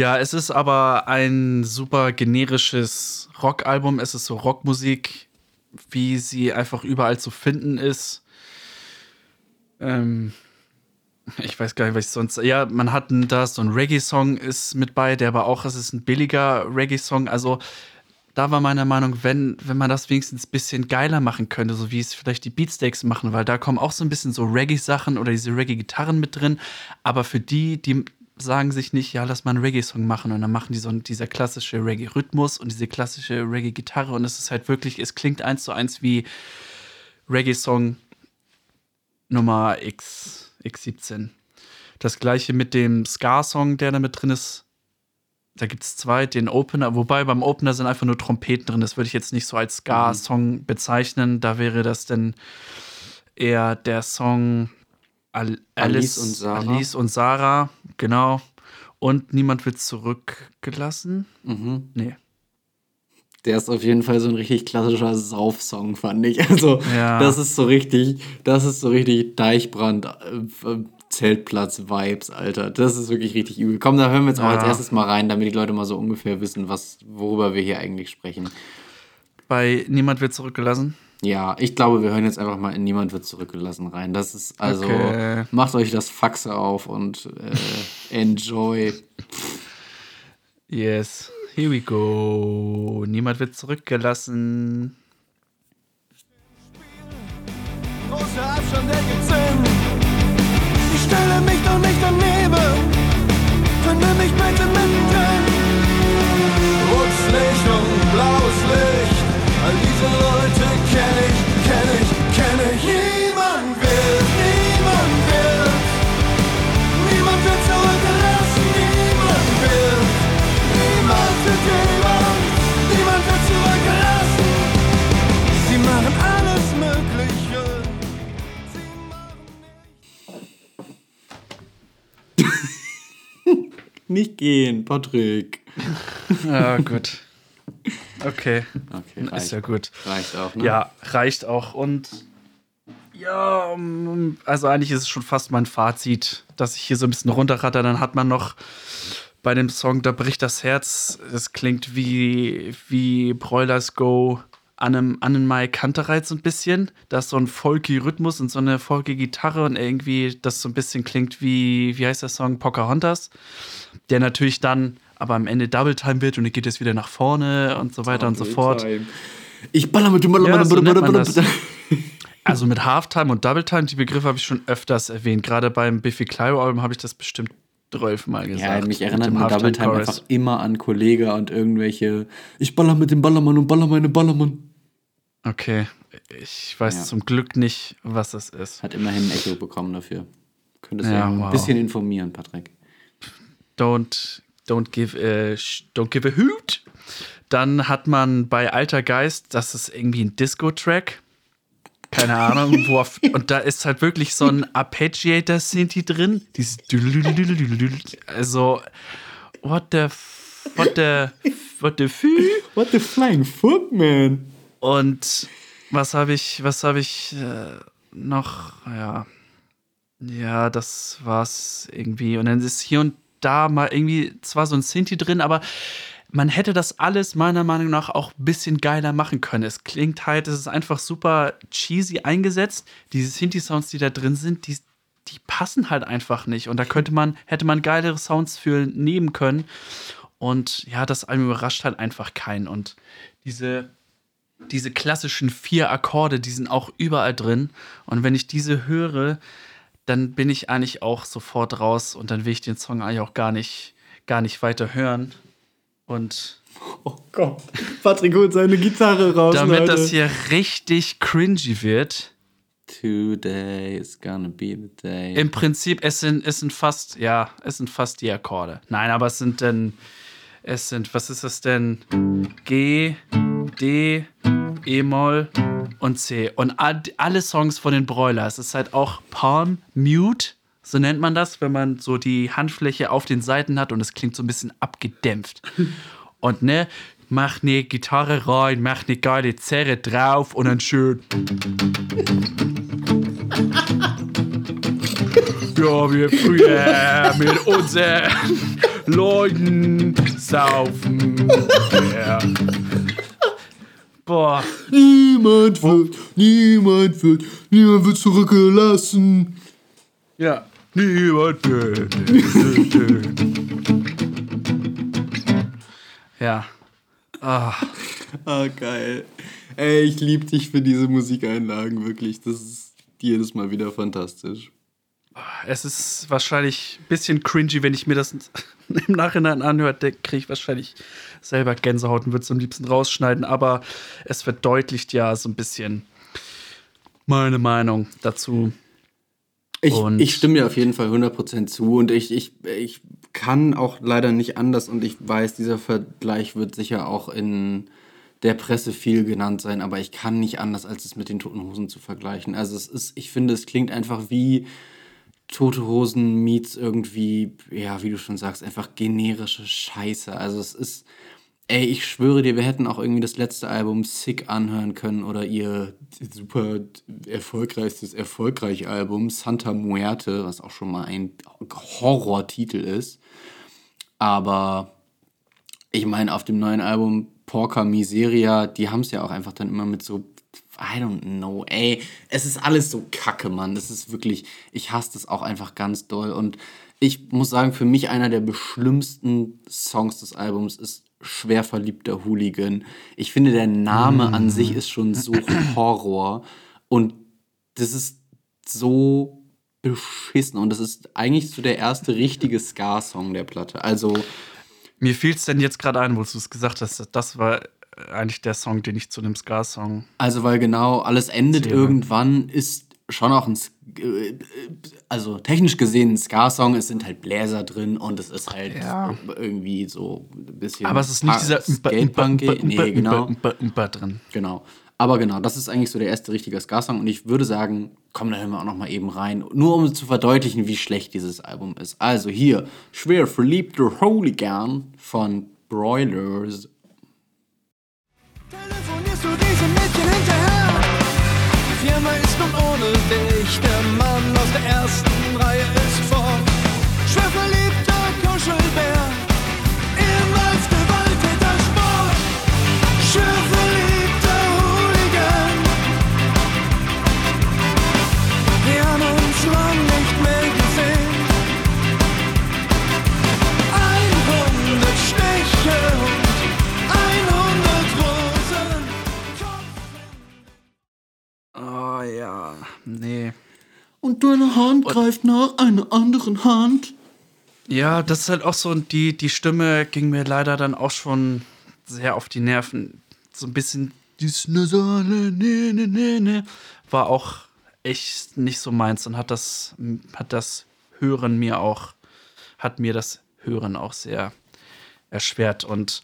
Ja, es ist aber ein super generisches Rockalbum. Es ist so Rockmusik, wie sie einfach überall zu finden ist. Ähm, ich weiß gar nicht, was ich sonst. Ja, man hat da so ein Reggae-Song ist mit bei, der aber auch, es ist ein billiger Reggae-Song. Also da war meine Meinung, wenn, wenn man das wenigstens ein bisschen geiler machen könnte, so wie es vielleicht die Beatsteaks machen, weil da kommen auch so ein bisschen so Reggae-Sachen oder diese Reggae-Gitarren mit drin. Aber für die, die sagen sich nicht, ja, lass mal einen Reggae-Song machen und dann machen die so dieser klassische Reggae-Rhythmus und diese klassische Reggae-Gitarre und es ist halt wirklich, es klingt eins zu eins wie Reggae-Song Nummer X, X17. Das gleiche mit dem Ska-Song, der da mit drin ist. Da gibt es zwei, den Opener, wobei beim Opener sind einfach nur Trompeten drin. Das würde ich jetzt nicht so als Ska-Song bezeichnen. Da wäre das dann eher der Song Al Alice und Sarah. Alice und Sarah, genau. Und niemand wird zurückgelassen. Mhm. Nee. Der ist auf jeden Fall so ein richtig klassischer Saufsong, fand ich. Also, Ja. das ist so richtig, das ist so richtig Deichbrand, äh, äh, Zeltplatz-Vibes, Alter. Das ist wirklich richtig übel. Komm, da hören wir jetzt auch Ja. als erstes mal rein, damit die Leute mal so ungefähr wissen, was, worüber wir hier eigentlich sprechen. Bei Niemand wird zurückgelassen. Ja, ich glaube, wir hören jetzt einfach mal in Niemand wird zurückgelassen rein. Das ist also, Okay. macht euch das Faxe auf und äh, enjoy. Yes. Here we go. Niemand wird zurückgelassen. Großer Abstand, der gibt Sinn. Ich stelle mich doch nicht daneben. Finde mich bitte mittendrin. Rotlicht und blaues Licht. All diese Leute Nicht gehen, Patrick. Ja, gut. Okay. Okay, Ist reicht, ja gut. reicht auch, ne? Ja, reicht auch. Und ja, also eigentlich ist es schon fast mein Fazit, dass ich hier so ein bisschen runterratter. Dann hat man noch bei dem Song Da bricht das Herz. Es klingt wie, wie Broilers Go an einem Annenmai Kantereit so ein bisschen. Da ist so ein folky Rhythmus und so eine folky Gitarre und irgendwie das so ein bisschen klingt wie, wie heißt der Song? Pocahontas. Der natürlich dann aber am Ende Double Time wird und dann geht es wieder nach vorne und so weiter und so fort. Ich baller mit dem Ja, so nennt man. Also mit Halftime und Double Time, die Begriffe habe ich schon öfters erwähnt. Gerade beim Biffy Clyro Album habe ich das bestimmt 12 Mal gesagt. Ja, mich erinnert mit Double Time einfach immer an Kollege und irgendwelche Ich baller mit dem Ballermann und baller meine Ballermann. Okay, ich weiß Ja. zum Glück nicht, was das ist. Hat immerhin ein Echo bekommen dafür. Könntest du Ja, ja, ein wow. bisschen informieren, Patrick. Don't, don't, give, a, don't give a hoot. Dann hat man bei Alter Geist, das ist irgendwie ein Disco-Track. Keine Ahnung, wo auf, und da ist halt wirklich so ein Arpeggiator-Sinti drin. Dieses also, what the, what the, what the, What the flying fuck, man? Und was habe ich, was habe ich äh, noch? Ja, ja, das war's irgendwie. Und dann ist hier und da mal irgendwie zwar so ein Sinti drin, aber man hätte das alles meiner Meinung nach auch ein bisschen geiler machen können. Es klingt halt, es ist einfach super cheesy eingesetzt. Diese Sinti-Sounds, die da drin sind, die, die passen halt einfach nicht. Und da könnte man, hätte man geilere Sounds für nehmen können. Und ja, das Album überrascht halt einfach keinen. Und diese, diese klassischen vier Akkorde, die sind auch überall drin. Und wenn ich diese höre, dann bin ich eigentlich auch sofort raus und dann will ich den Song eigentlich auch gar nicht, gar nicht weiter hören. Und Oh Gott. Patrick holt seine Gitarre raus. damit Leute. das hier richtig cringy wird, Today is gonna be the day. im Prinzip, es sind, es sind fast, ja, es sind fast die Akkorde. Nein, aber es sind denn, es sind, was ist das denn? G, D, E-Moll und C. Und all- alle Songs von den Broilers, es ist halt auch Palm Mute, so nennt man das, wenn man so die Handfläche auf den Seiten hat und es klingt so ein bisschen abgedämpft. Und ne, mach ne Gitarre rein, mach ne geile Zerre drauf und dann schön. Ja, wir früher mit unseren Leuten saufen. Ja. Boah. Niemand wird, niemand wird, niemand wird zurückgelassen. Ja. Niemand wird. Ja. Ah, Ah, geil. Ey, ich liebe dich für diese Musikeinlagen, wirklich. Das ist jedes Mal wieder fantastisch. es ist wahrscheinlich ein bisschen cringy, wenn ich mir das im Nachhinein anhöre. Da kriege ich wahrscheinlich selber Gänsehaut und würde es am liebsten rausschneiden. Aber es verdeutlicht ja so ein bisschen meine Meinung dazu. Ich, ich stimme dir auf jeden Fall 100% zu und ich, ich, ich kann auch leider nicht anders und ich weiß, dieser Vergleich wird sicher auch in der Presse viel genannt sein, aber ich kann nicht anders, als es mit den Toten Hosen zu vergleichen. Also es ist, ich finde, es klingt einfach wie Tote Hosen meets irgendwie, ja, wie du schon sagst, einfach generische Scheiße. Also es ist, ey, ich schwöre dir, wir hätten auch irgendwie das letzte Album Sick anhören können oder ihr super erfolgreichstes erfolgreich Album Santa Muerte, was auch schon mal ein Horrortitel ist. Aber ich meine, auf dem neuen Album Porca Miseria, die haben es ja auch einfach dann immer mit so, I don't know, ey, es ist alles so kacke, Mann. Das ist wirklich, ich hasse das auch einfach ganz doll. Und ich muss sagen, für mich einer der beschlimmsten Songs des Albums ist Schwer verliebter Hooligan. Ich finde, der Name an sich ist schon so Horror. Und das ist so beschissen. Und das ist eigentlich so der erste richtige Ska-Song der Platte. Also, Mir fiel es denn jetzt gerade ein, wo du es gesagt hast. Das war eigentlich der Song, den ich zu dem Ska-Song. Also, weil genau alles endet Zähre. irgendwann, ist schon auch ein, äh, also technisch gesehen ein Ska-Song, es sind halt Bläser drin und es ist halt Ja. irgendwie so ein bisschen. Aber es ist nicht dieser Skatepunk. Nee, genau. Drin. Genau. Aber genau, das ist eigentlich so der erste richtige Ska-Song und ich würde sagen, komm, da hören wir auch noch mal eben rein, nur um zu verdeutlichen, wie schlecht dieses Album ist. Also hier, Schwer verliebter Hooligan von Broilers. Nun ohne dich. Der Mann aus der ersten Reihe ist fort. Schwer verliebter Kuschelbär. Nee. Und deine Hand greift nach einer anderen Hand. Ja, das ist halt auch so, und die, die Stimme ging mir leider dann auch schon sehr auf die Nerven. So ein bisschen dieses Nasale, ne, ne, ne, ne, war auch echt nicht so meins und hat das, hat das Hören mir auch, hat mir das Hören auch sehr erschwert. Und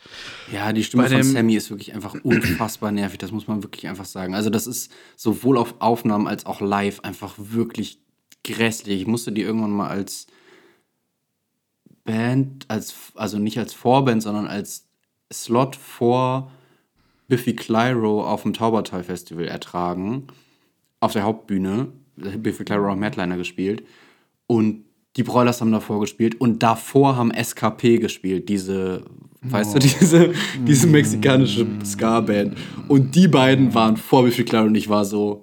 Ja, die Stimme von Sammy ist wirklich einfach unfassbar nervig, das muss man wirklich einfach sagen. Also das ist sowohl auf Aufnahmen als auch live einfach wirklich grässlich. Ich musste die irgendwann mal als Band, als, also nicht als Vorband, sondern als Slot vor Biffy Clyro auf dem Taubertal Festival ertragen. Auf der Hauptbühne. Biffy Clyro am Headliner gespielt. Und die Broilers haben davor gespielt. Und davor haben SKP gespielt. Diese, weißt du, diese, diese mexikanische Ska-Band. Und die beiden waren vor Biffy Clyro und ich war so,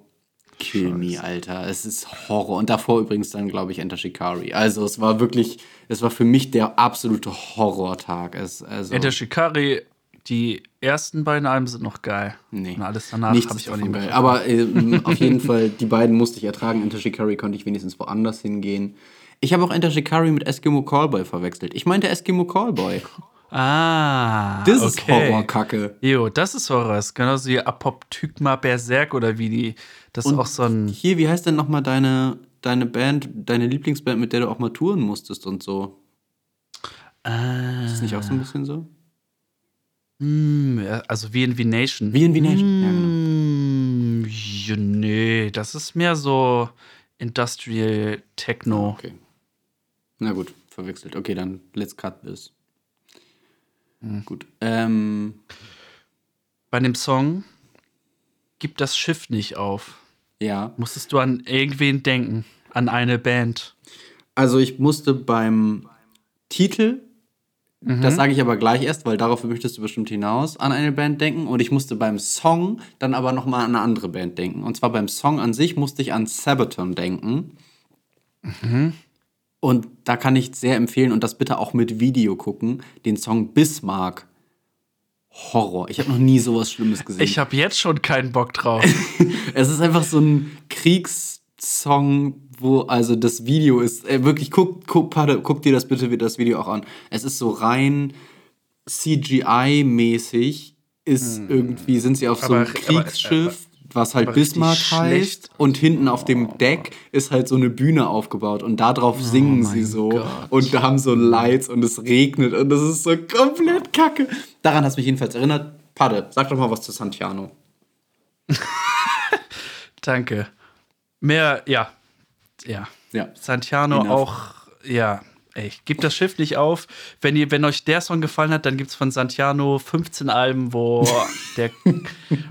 Kill me, Alter. Es ist Horror. Und davor übrigens dann, glaube ich, Enter Shikari. Also es war wirklich, es war für mich der absolute Horrortag. Es, also, Enter Shikari, die ersten beiden Alben sind noch geil. Nee. Und alles danach habe ich auch nicht mehr. geil. Aber ähm, auf jeden Fall, die beiden musste ich ertragen. Enter Shikari konnte ich wenigstens woanders hingehen. Ich habe auch Enter Shikari mit Eskimo Callboy verwechselt. Ich meinte Eskimo Callboy. Ah, Das ist okay. Horrorkacke. Jo, das ist Horror. Das ist genauso wie Apoptygma Berserk oder wie die. Das ist auch so ein. Hier, wie heißt denn nochmal deine, deine Band, deine Lieblingsband, mit der du auch mal touren musstest und so? Ah, Ist das nicht auch so ein bisschen so? mm, ja, also VNV Nation. Wie in Nation. Ja, genau. Mm, ja, nee, das ist mehr so Industrial Techno. Okay. Na gut, verwechselt. Okay, dann let's cut this. Hm. Gut. Ähm, Bei dem Song Gib das Schiff nicht auf. ja. Musstest du an irgendwen denken? An eine Band? Also ich musste beim Titel, Mhm. das sage ich aber gleich erst, weil darauf möchtest du bestimmt hinaus, an eine Band denken. Und ich musste beim Song dann aber noch mal an eine andere Band denken. Und zwar beim Song an sich musste ich an Sabaton denken. Mhm. Und da kann ich sehr empfehlen und das bitte auch mit Video gucken, den Song Bismarck. Horror. Ich habe noch nie sowas Schlimmes gesehen. Ich habe jetzt schon keinen Bock drauf. Es ist einfach so ein Kriegssong, wo also das Video ist. Äh, wirklich, guck, guck, pardon, guck dir das bitte das Video auch an. Es ist so rein CGI-mäßig. Ist irgendwie, sind sie auf so einem Hm. Aber- aber- Kriegsschiff, was halt Bismarck heißt. Und hinten auf dem Deck ist halt so eine Bühne aufgebaut. Und da drauf singen sie Oh mein so. Gott. Und da haben so Lights und es regnet. Und das ist so komplett kacke. Daran hat es mich jedenfalls erinnert. Padde, sag doch mal was zu Santiano. Danke. Mehr, ja. Ja. Ja. Santiano Enough. auch, ja. Ey, gebt das Schiff nicht auf. Wenn, ihr, wenn euch der Song gefallen hat, dann gibt es von Santiano 15 Alben, wo, der,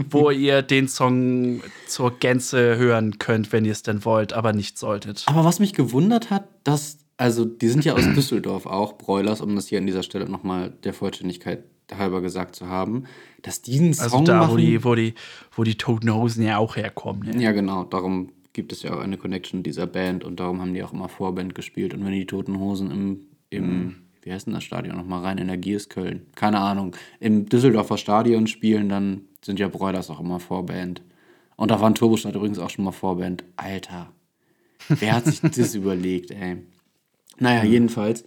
wo ihr den Song zur Gänze hören könnt, wenn ihr es denn wollt, aber nicht solltet. Aber was mich gewundert hat, dass, also die sind ja aus Düsseldorf auch, Broilers, um das hier an dieser Stelle nochmal der Vollständigkeit halber gesagt zu haben, dass diesen Song Also da, machen, wo die, wo, die, wo die Toten Hosen ja auch herkommen. Ja. Ja, genau, darum gibt es ja auch eine Connection dieser Band und darum haben die auch immer Vorband gespielt. Und wenn die Toten Hosen im, im wie heißt denn das Stadion nochmal rein? Energie ist Köln. Keine Ahnung. Im Düsseldorfer Stadion spielen, dann sind ja Broilers auch immer Vorband. Und da war ein Turbostadt übrigens auch schon mal Vorband. Alter. Wer hat sich das überlegt, ey? Naja, jedenfalls.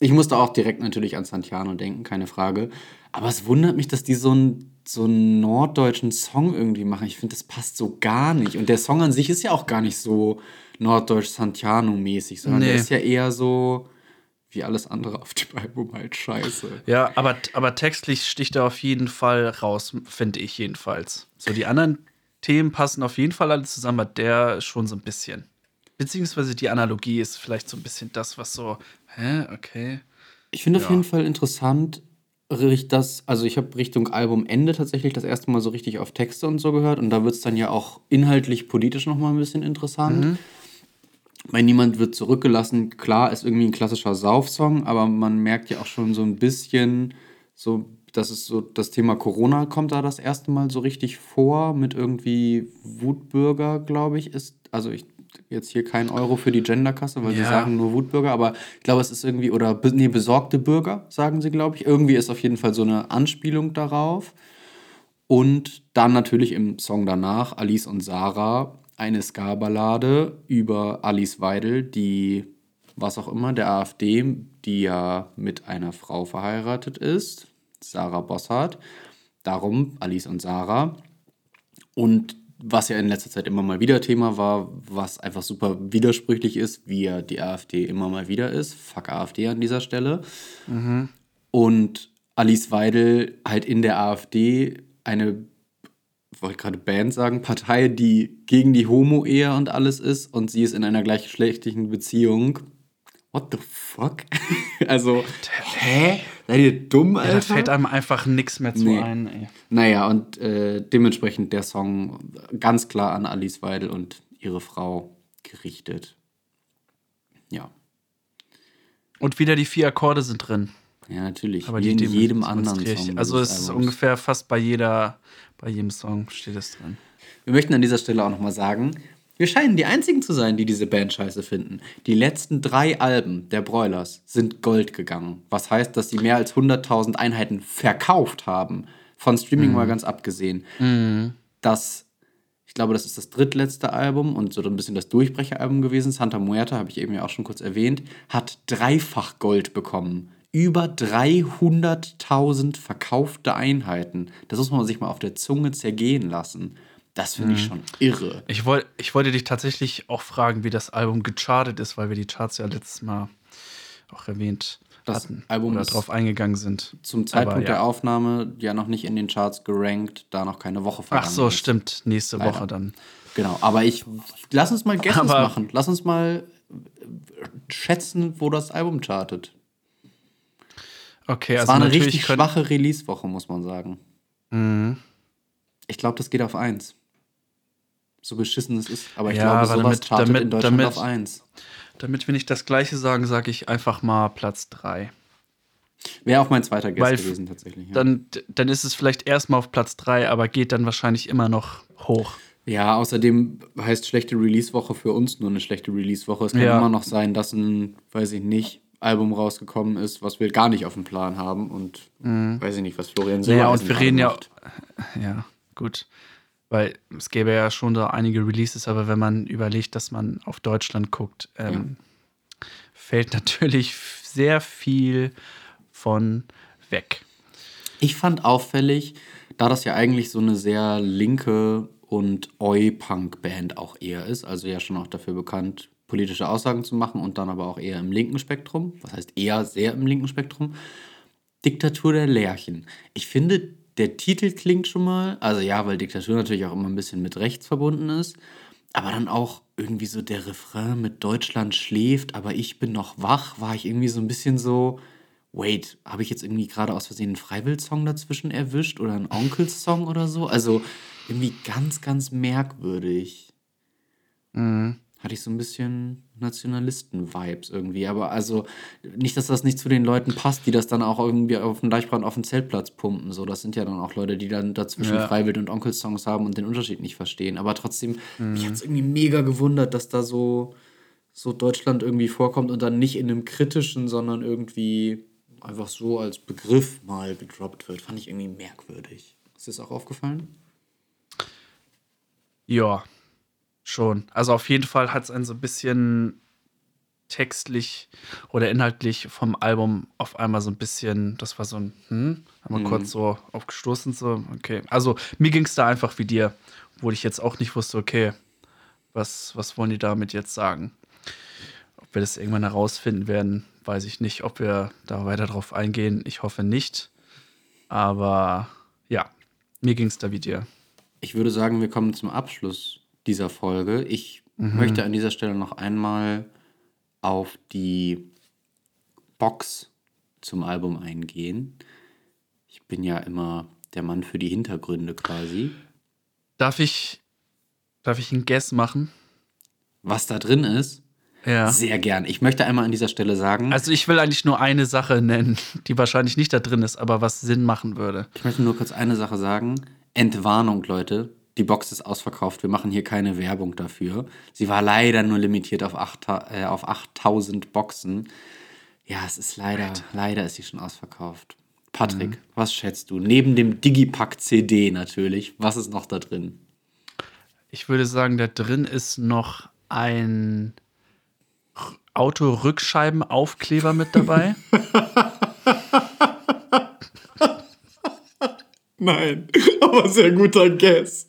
Ich musste auch direkt natürlich an Santiano denken, keine Frage. Aber es wundert mich, dass die so einen, so einen norddeutschen Song irgendwie machen. Ich finde, das passt so gar nicht. Und der Song an sich ist ja auch gar nicht so norddeutsch-Santiano-mäßig, sondern der Nee. ist ja eher so wie alles andere auf dem Album halt scheiße. Ja, aber, aber textlich sticht er auf jeden Fall raus, finde ich jedenfalls. So, die anderen Themen passen auf jeden Fall alle zusammen, aber der schon so ein bisschen. Beziehungsweise die Analogie ist vielleicht so ein bisschen das, was so, hä, okay. Ich finde auf Ja. jeden Fall interessant, dass, also ich habe Richtung Albumende tatsächlich das erste Mal so richtig auf Texte und so gehört und da wird es dann ja auch inhaltlich politisch nochmal ein bisschen interessant. Bei Niemand wird zurückgelassen, klar, ist irgendwie ein klassischer Saufsong, aber man merkt ja auch schon so ein bisschen, so, dass es so, das Thema Corona kommt da das erste Mal so richtig vor, mit irgendwie Wutbürger, glaube ich, ist, also ich jetzt hier kein Euro für die Genderkasse, weil sie Ja. sagen nur Wutbürger, aber ich glaube, es ist irgendwie, oder nee, besorgte Bürger, sagen sie, glaube ich. Irgendwie ist auf jeden Fall so eine Anspielung darauf. Und dann natürlich im Song danach Alice und Sarah eine Ska-Ballade über Alice Weidel, die, was auch immer, der AfD, die ja mit einer Frau verheiratet ist, Sarah Bossart. Darum Alice und Sarah. Und was ja in letzter Zeit immer mal wieder Thema war, was einfach super widersprüchlich ist, wie ja die AfD immer mal wieder ist. Fuck AfD an dieser Stelle. Und Alice Weidel halt in der AfD eine, wollte gerade Band sagen, Partei, die gegen die Homo-Ehe und alles ist und sie ist in einer gleichgeschlechtlichen Beziehung. What the fuck? also, hä? Seid ihr dumm, Ja, Alter? da fällt einem einfach nichts mehr zu Nee. ein. Ey. Naja, und äh, dementsprechend der Song ganz klar an Alice Weidel und ihre Frau gerichtet. Ja, Und wieder die vier Akkorde sind drin. ja, natürlich. Aber wie die in dem- jedem anderen. Song. Also es ist ungefähr fast bei jeder, bei jedem Song steht es drin. Wir möchten an dieser Stelle auch nochmal sagen, wir scheinen die einzigen zu sein, die diese Band scheiße finden. Die letzten drei Alben der Broilers sind Gold gegangen. Was heißt, dass sie mehr als 100.000 Einheiten verkauft haben. Von Streaming mal ganz abgesehen. Das, ich glaube, das ist das drittletzte Album und so ein bisschen das Durchbrecheralbum gewesen. Santa Muerta, habe ich eben ja auch schon kurz erwähnt, hat dreifach Gold bekommen. Über 300.000 verkaufte Einheiten. Das muss man sich mal auf der Zunge zergehen lassen. Das finde ich schon irre. Ich, woll, ich wollte dich tatsächlich auch fragen, wie das Album gechartet ist, weil wir die Charts ja letztes Mal auch erwähnt Das hatten Album oder ist drauf eingegangen sind. Zum Zeitpunkt Aber ja. der Aufnahme ja noch nicht in den Charts gerankt, da noch keine Woche vergangen Ach so, ist. stimmt. Nächste Leider. Woche dann. Genau, aber ich lass uns mal Guesses Aber- machen. Lass uns mal äh, schätzen, wo das Album chartet. Okay, Es also war eine richtig schwache Release-Woche, muss man sagen. Mhm. Ich glaube, das geht auf 1. So beschissen es ist, aber ich Ja, glaube, sowas damit- chartet damit- in Deutschland damit- auf 1. Damit wir nicht das Gleiche sagen, sage ich einfach mal Platz 3. Wäre auch mein zweiter Guess Weil gewesen, tatsächlich. Ja. Dann, dann ist es vielleicht erstmal auf Platz 3, aber geht dann wahrscheinlich immer noch hoch. Ja, außerdem heißt schlechte Release-Woche für uns nur eine schlechte Release-Woche. Es kann Ja. immer noch sein, dass ein, weiß ich nicht, Album rausgekommen ist, was wir gar nicht auf dem Plan haben und weiß ich nicht, was Florian Ja, Silbereisen und wir reden ja, ja, gut. Weil es gäbe ja schon da einige Releases, aber wenn man überlegt, dass man auf Deutschland guckt, ähm, fällt natürlich sehr viel von weg. Ich fand auffällig, da das ja eigentlich so eine sehr linke und Oi-Punk-Band auch eher ist, also ja schon auch dafür bekannt, politische Aussagen zu machen und dann aber auch eher im linken Spektrum, was heißt eher sehr im linken Spektrum, Diktatur der Lerchen. Ich finde, der Titel klingt schon mal, also ja, weil Diktatur natürlich auch immer ein bisschen mit rechts verbunden ist, aber dann auch irgendwie so der Refrain mit Deutschland schläft, aber ich bin noch wach, war ich irgendwie so ein bisschen so, wait, habe ich jetzt irgendwie gerade aus Versehen einen Freiwill-Song dazwischen erwischt oder einen Onkels-Song oder so? Also irgendwie ganz, ganz merkwürdig. Hatte ich so ein bisschen Nationalisten-Vibes irgendwie. Aber also nicht, dass das nicht zu den Leuten passt, die das dann auch irgendwie auf dem Deichbrand auf dem Zeltplatz pumpen. So, das sind ja dann auch Leute, die dann dazwischen Ja. Freiwild und Onkels-Songs haben und den Unterschied nicht verstehen. Aber trotzdem, mich hat es irgendwie mega gewundert, dass da so, so Deutschland irgendwie vorkommt und dann nicht in einem kritischen, sondern irgendwie einfach so als Begriff mal gedroppt wird. Fand ich irgendwie merkwürdig. Ist dir das auch aufgefallen? Ja, schon. Also auf jeden Fall hat es einen so ein bisschen textlich oder inhaltlich vom Album auf einmal so ein bisschen, das war so ein, hm, haben wir kurz so aufgestoßen, so, okay. Also mir ging es da einfach wie dir, wo ich jetzt auch nicht wusste, okay, was, was wollen die damit jetzt sagen? Ob wir das irgendwann herausfinden werden, weiß ich nicht. Ob wir da weiter drauf eingehen, ich hoffe nicht. Aber ja, mir ging es da wie dir. Ich würde sagen, wir kommen zum Abschluss dieser Folge. Ich möchte an dieser Stelle noch einmal auf die Box zum Album eingehen. Ich bin ja immer der Mann für die Hintergründe quasi. Darf ich, darf ich einen Guess machen? Was da drin ist, Ja. sehr gern. Ich möchte einmal an dieser Stelle sagen, Also ich will eigentlich nur eine Sache nennen, die wahrscheinlich nicht da drin ist, aber was Sinn machen würde. ich möchte nur kurz eine Sache sagen. Entwarnung, Leute. Die Box ist ausverkauft. Wir machen hier keine Werbung dafür. Sie war leider nur limitiert auf, 8, äh, auf 8000 Boxen. Ja, es ist leider, leider ist sie schon ausverkauft. Patrick, was schätzt du? Neben dem Digipack CD natürlich, was ist noch da drin? Ich würde sagen, da drin ist noch ein Autorückscheibenaufkleber mit dabei. Nein, aber sehr guter Guess.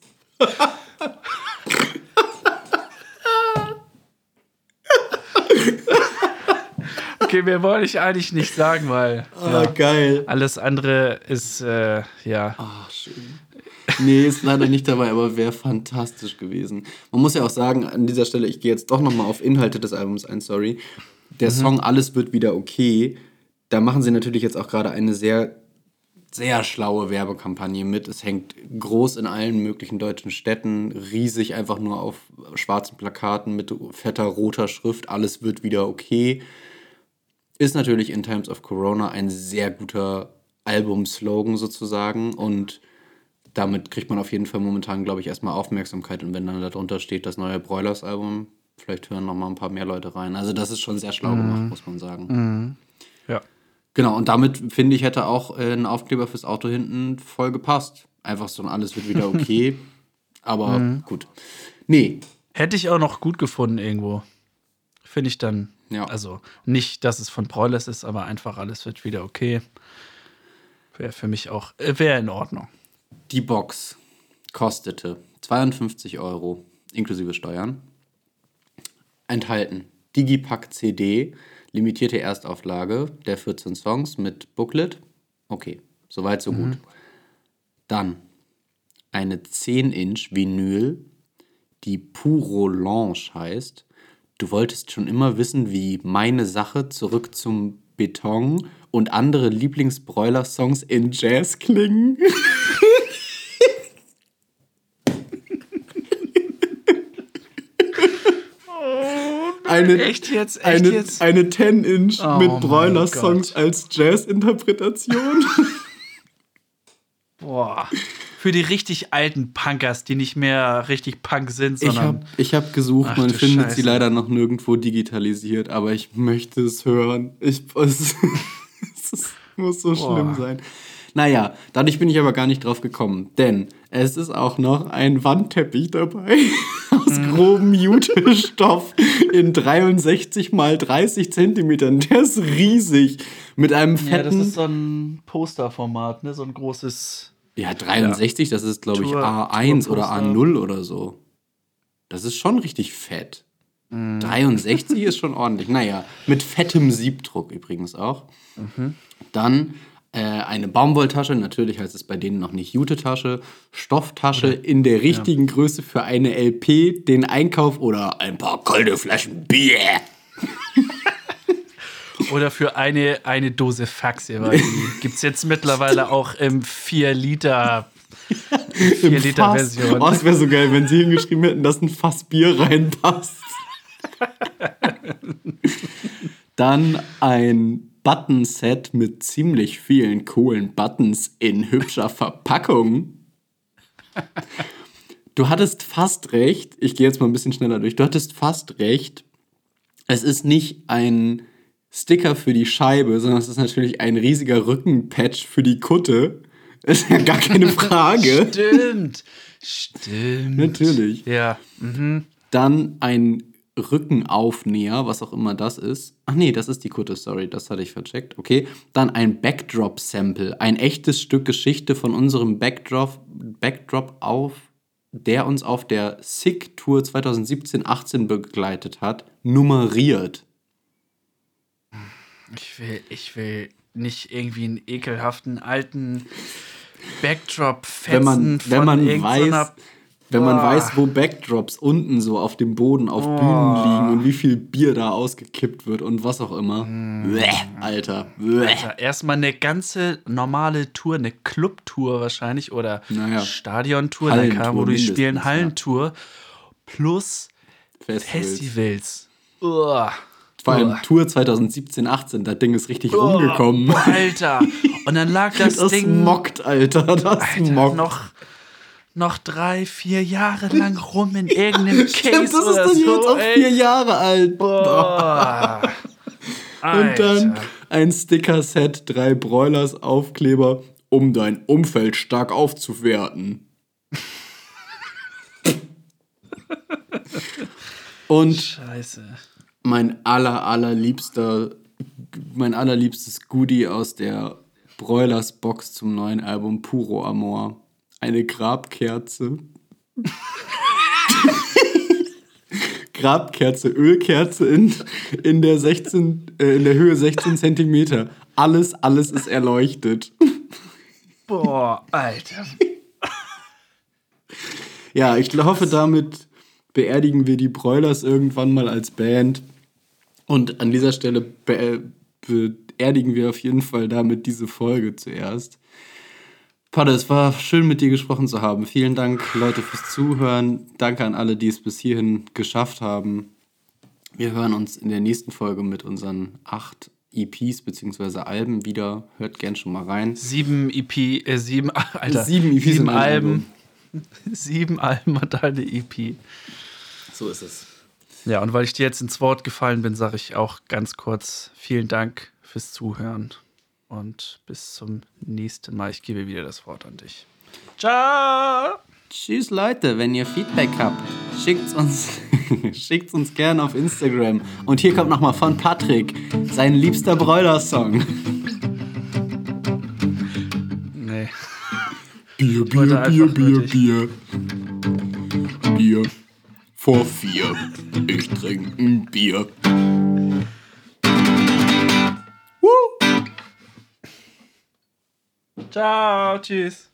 Okay, mehr wollte ich eigentlich nicht sagen, weil Ah, geil. alles andere ist, äh, ja. Ach, schön. Nee, ist leider nicht dabei, aber wäre fantastisch gewesen. Man muss ja auch sagen, an dieser Stelle, ich gehe jetzt doch nochmal auf Inhalte des Albums ein, sorry. Der Song Alles wird wieder okay, da machen sie natürlich jetzt auch gerade eine sehr, sehr schlaue Werbekampagne mit. Es hängt groß in allen möglichen deutschen Städten, riesig einfach nur auf schwarzen Plakaten mit fetter roter Schrift, alles wird wieder okay. Ist natürlich in Times of Corona ein sehr guter Album-Slogan sozusagen und damit kriegt man auf jeden Fall momentan, glaube ich, erstmal Aufmerksamkeit. Und wenn dann darunter steht, das neue Broilers-Album, vielleicht hören noch mal ein paar mehr Leute rein. Also, das ist schon sehr schlau gemacht, muss man sagen. Ja. Genau, und damit finde ich, hätte auch äh, ein Aufkleber fürs Auto hinten voll gepasst. Einfach so ein alles wird wieder okay. Aber gut. Nee, Hätte ich auch noch gut gefunden irgendwo. Finde ich dann. Ja. Also nicht, dass es von Broilers ist, aber einfach alles wird wieder okay. Wäre für mich auch, äh, wäre in Ordnung. die Box kostete 52 Euro inklusive Steuern. Enthalten Digipack CD, limitierte Erstauflage der 14 Songs mit Booklet. Okay, soweit so gut. Dann eine 10-Inch Vinyl, die Puro Lounge heißt. Du wolltest schon immer wissen, wie meine Sache zurück zum Beton und andere Lieblingsbräuler-Songs in Jazz klingen. eine, Echt jetzt? Echt eine, jetzt? eine 10-Inch Oh mit Broiler-Songs als Jazz-Interpretation. Boah. Für die richtig alten Punkers, die nicht mehr richtig Punk sind, Ich sondern. habe ich hab gesucht, Ach man findet sie Scheiße. leider noch nirgendwo digitalisiert, aber ich möchte es hören. Ich, es, es muss so schlimm Boah. sein. Naja, dadurch bin ich aber gar nicht drauf gekommen, denn es ist auch noch ein Wandteppich dabei aus Mhm. grobem Jutestoff in 63 mal 30 Zentimetern. Der ist riesig. Mit einem fetten. ja, das ist so ein Posterformat, ne? So ein großes. Ja, 63, das ist, glaube ich, Tour- A1 oder Tourposter. A0 oder so. Das ist schon richtig fett. 63 ist schon ordentlich. Naja, mit fettem Siebdruck übrigens auch. Dann äh, eine Baumwolltasche, natürlich heißt es bei denen noch nicht Jute-Tasche, Stofftasche in der richtigen Größe für eine LP, den Einkauf oder ein paar kalte Flaschen Bier. Oder für eine, eine Dose Faxe, weil die gibt es jetzt mittlerweile auch im 4 Liter. 4 Liter Fass. Version. Oh, es wäre so geil, wenn sie hingeschrieben hätten, dass ein Fass Bier reinpasst. Dann ein Button-Set mit ziemlich vielen coolen Buttons in hübscher Verpackung. Du hattest fast recht. Ich gehe jetzt mal ein bisschen schneller durch. Du hattest fast recht. Es ist nicht ein Sticker für die Scheibe, sondern es ist natürlich ein riesiger Rückenpatch für die Kutte. Ist ja gar keine Frage. Stimmt. Stimmt. Natürlich. Ja. Mhm. Dann ein Rückenaufnäher, was auch immer das ist. Ach nee, das ist die Kutte, sorry, das hatte ich vercheckt. Okay. Dann ein Backdrop-Sample, ein echtes Stück Geschichte von unserem Backdrop, Backdrop auf, der uns auf der Sick Tour 2017-18 begleitet hat, nummeriert. Ich will, ich will nicht irgendwie einen ekelhaften alten Backdrop fetzen Wenn man, wenn von man irgendeiner- weiß, wenn man Boah. weiß, wo Backdrops unten so auf dem Boden auf Bühnen liegen und wie viel Bier da ausgekippt wird und was auch immer. Bäh, Alter. Bäh. Alter, erstmal eine ganze normale Tour, eine Clubtour wahrscheinlich oder Naja. Stadiontour, Hallentour wo die spielen ja. Hallentour plus Festivals. Festivals. Uah. Vor allem Uah. Tour 2017, 18, das Ding ist richtig Uah. rumgekommen. Alter. Und dann lag das, Das Ding mockt, Alter. Das Alter, mockt. noch, noch drei, vier Jahre lang rum in irgendeinem Case Stimmt, das ist oder dann so. jetzt auch ey. vier Jahre alt. Boah. Und dann ein Sticker-Set, drei Broilers, Aufkleber, um dein Umfeld stark aufzuwerten. Und Scheiße. mein aller, allerliebster, mein allerliebstes Goodie aus der Broilers Box zum neuen Album Puro Amor. Eine Grabkerze. Grabkerze, Ölkerze in, in, der 16, äh, in der Höhe 16 Zentimeter. Alles, alles ist erleuchtet. Boah, Alter. Ja, ich hoffe, damit beerdigen wir die Broilers irgendwann mal als Band. Und an dieser Stelle be beerdigen wir auf jeden Fall damit diese Folge zuerst. Patte, es war schön mit dir gesprochen zu haben. Vielen Dank, Leute, fürs Zuhören. Danke an alle, die es bis hierhin geschafft haben. Wir hören uns in der nächsten Folge mit unseren acht EPs bzw. Alben wieder. Hört gern schon mal rein. Sieben EP, äh, sieben, Alter, Sieben EPs sieben Alben. Sieben Alben und eine EP. So ist es. Ja, und weil ich dir jetzt ins Wort gefallen bin, sage ich auch ganz kurz vielen Dank fürs Zuhören und bis zum nächsten Mal. Ich gebe wieder das Wort an dich. Ciao! Tschüss Leute, wenn ihr Feedback habt, schickt's uns, schickt's uns gerne auf Instagram. Und hier kommt nochmal von Patrick sein liebster Bräuler-Song. Nee. Bier, Bier, Bier, Bier. Bier. Bier. Vor vier. Ich trinke ein Bier. Ciao, tschüss.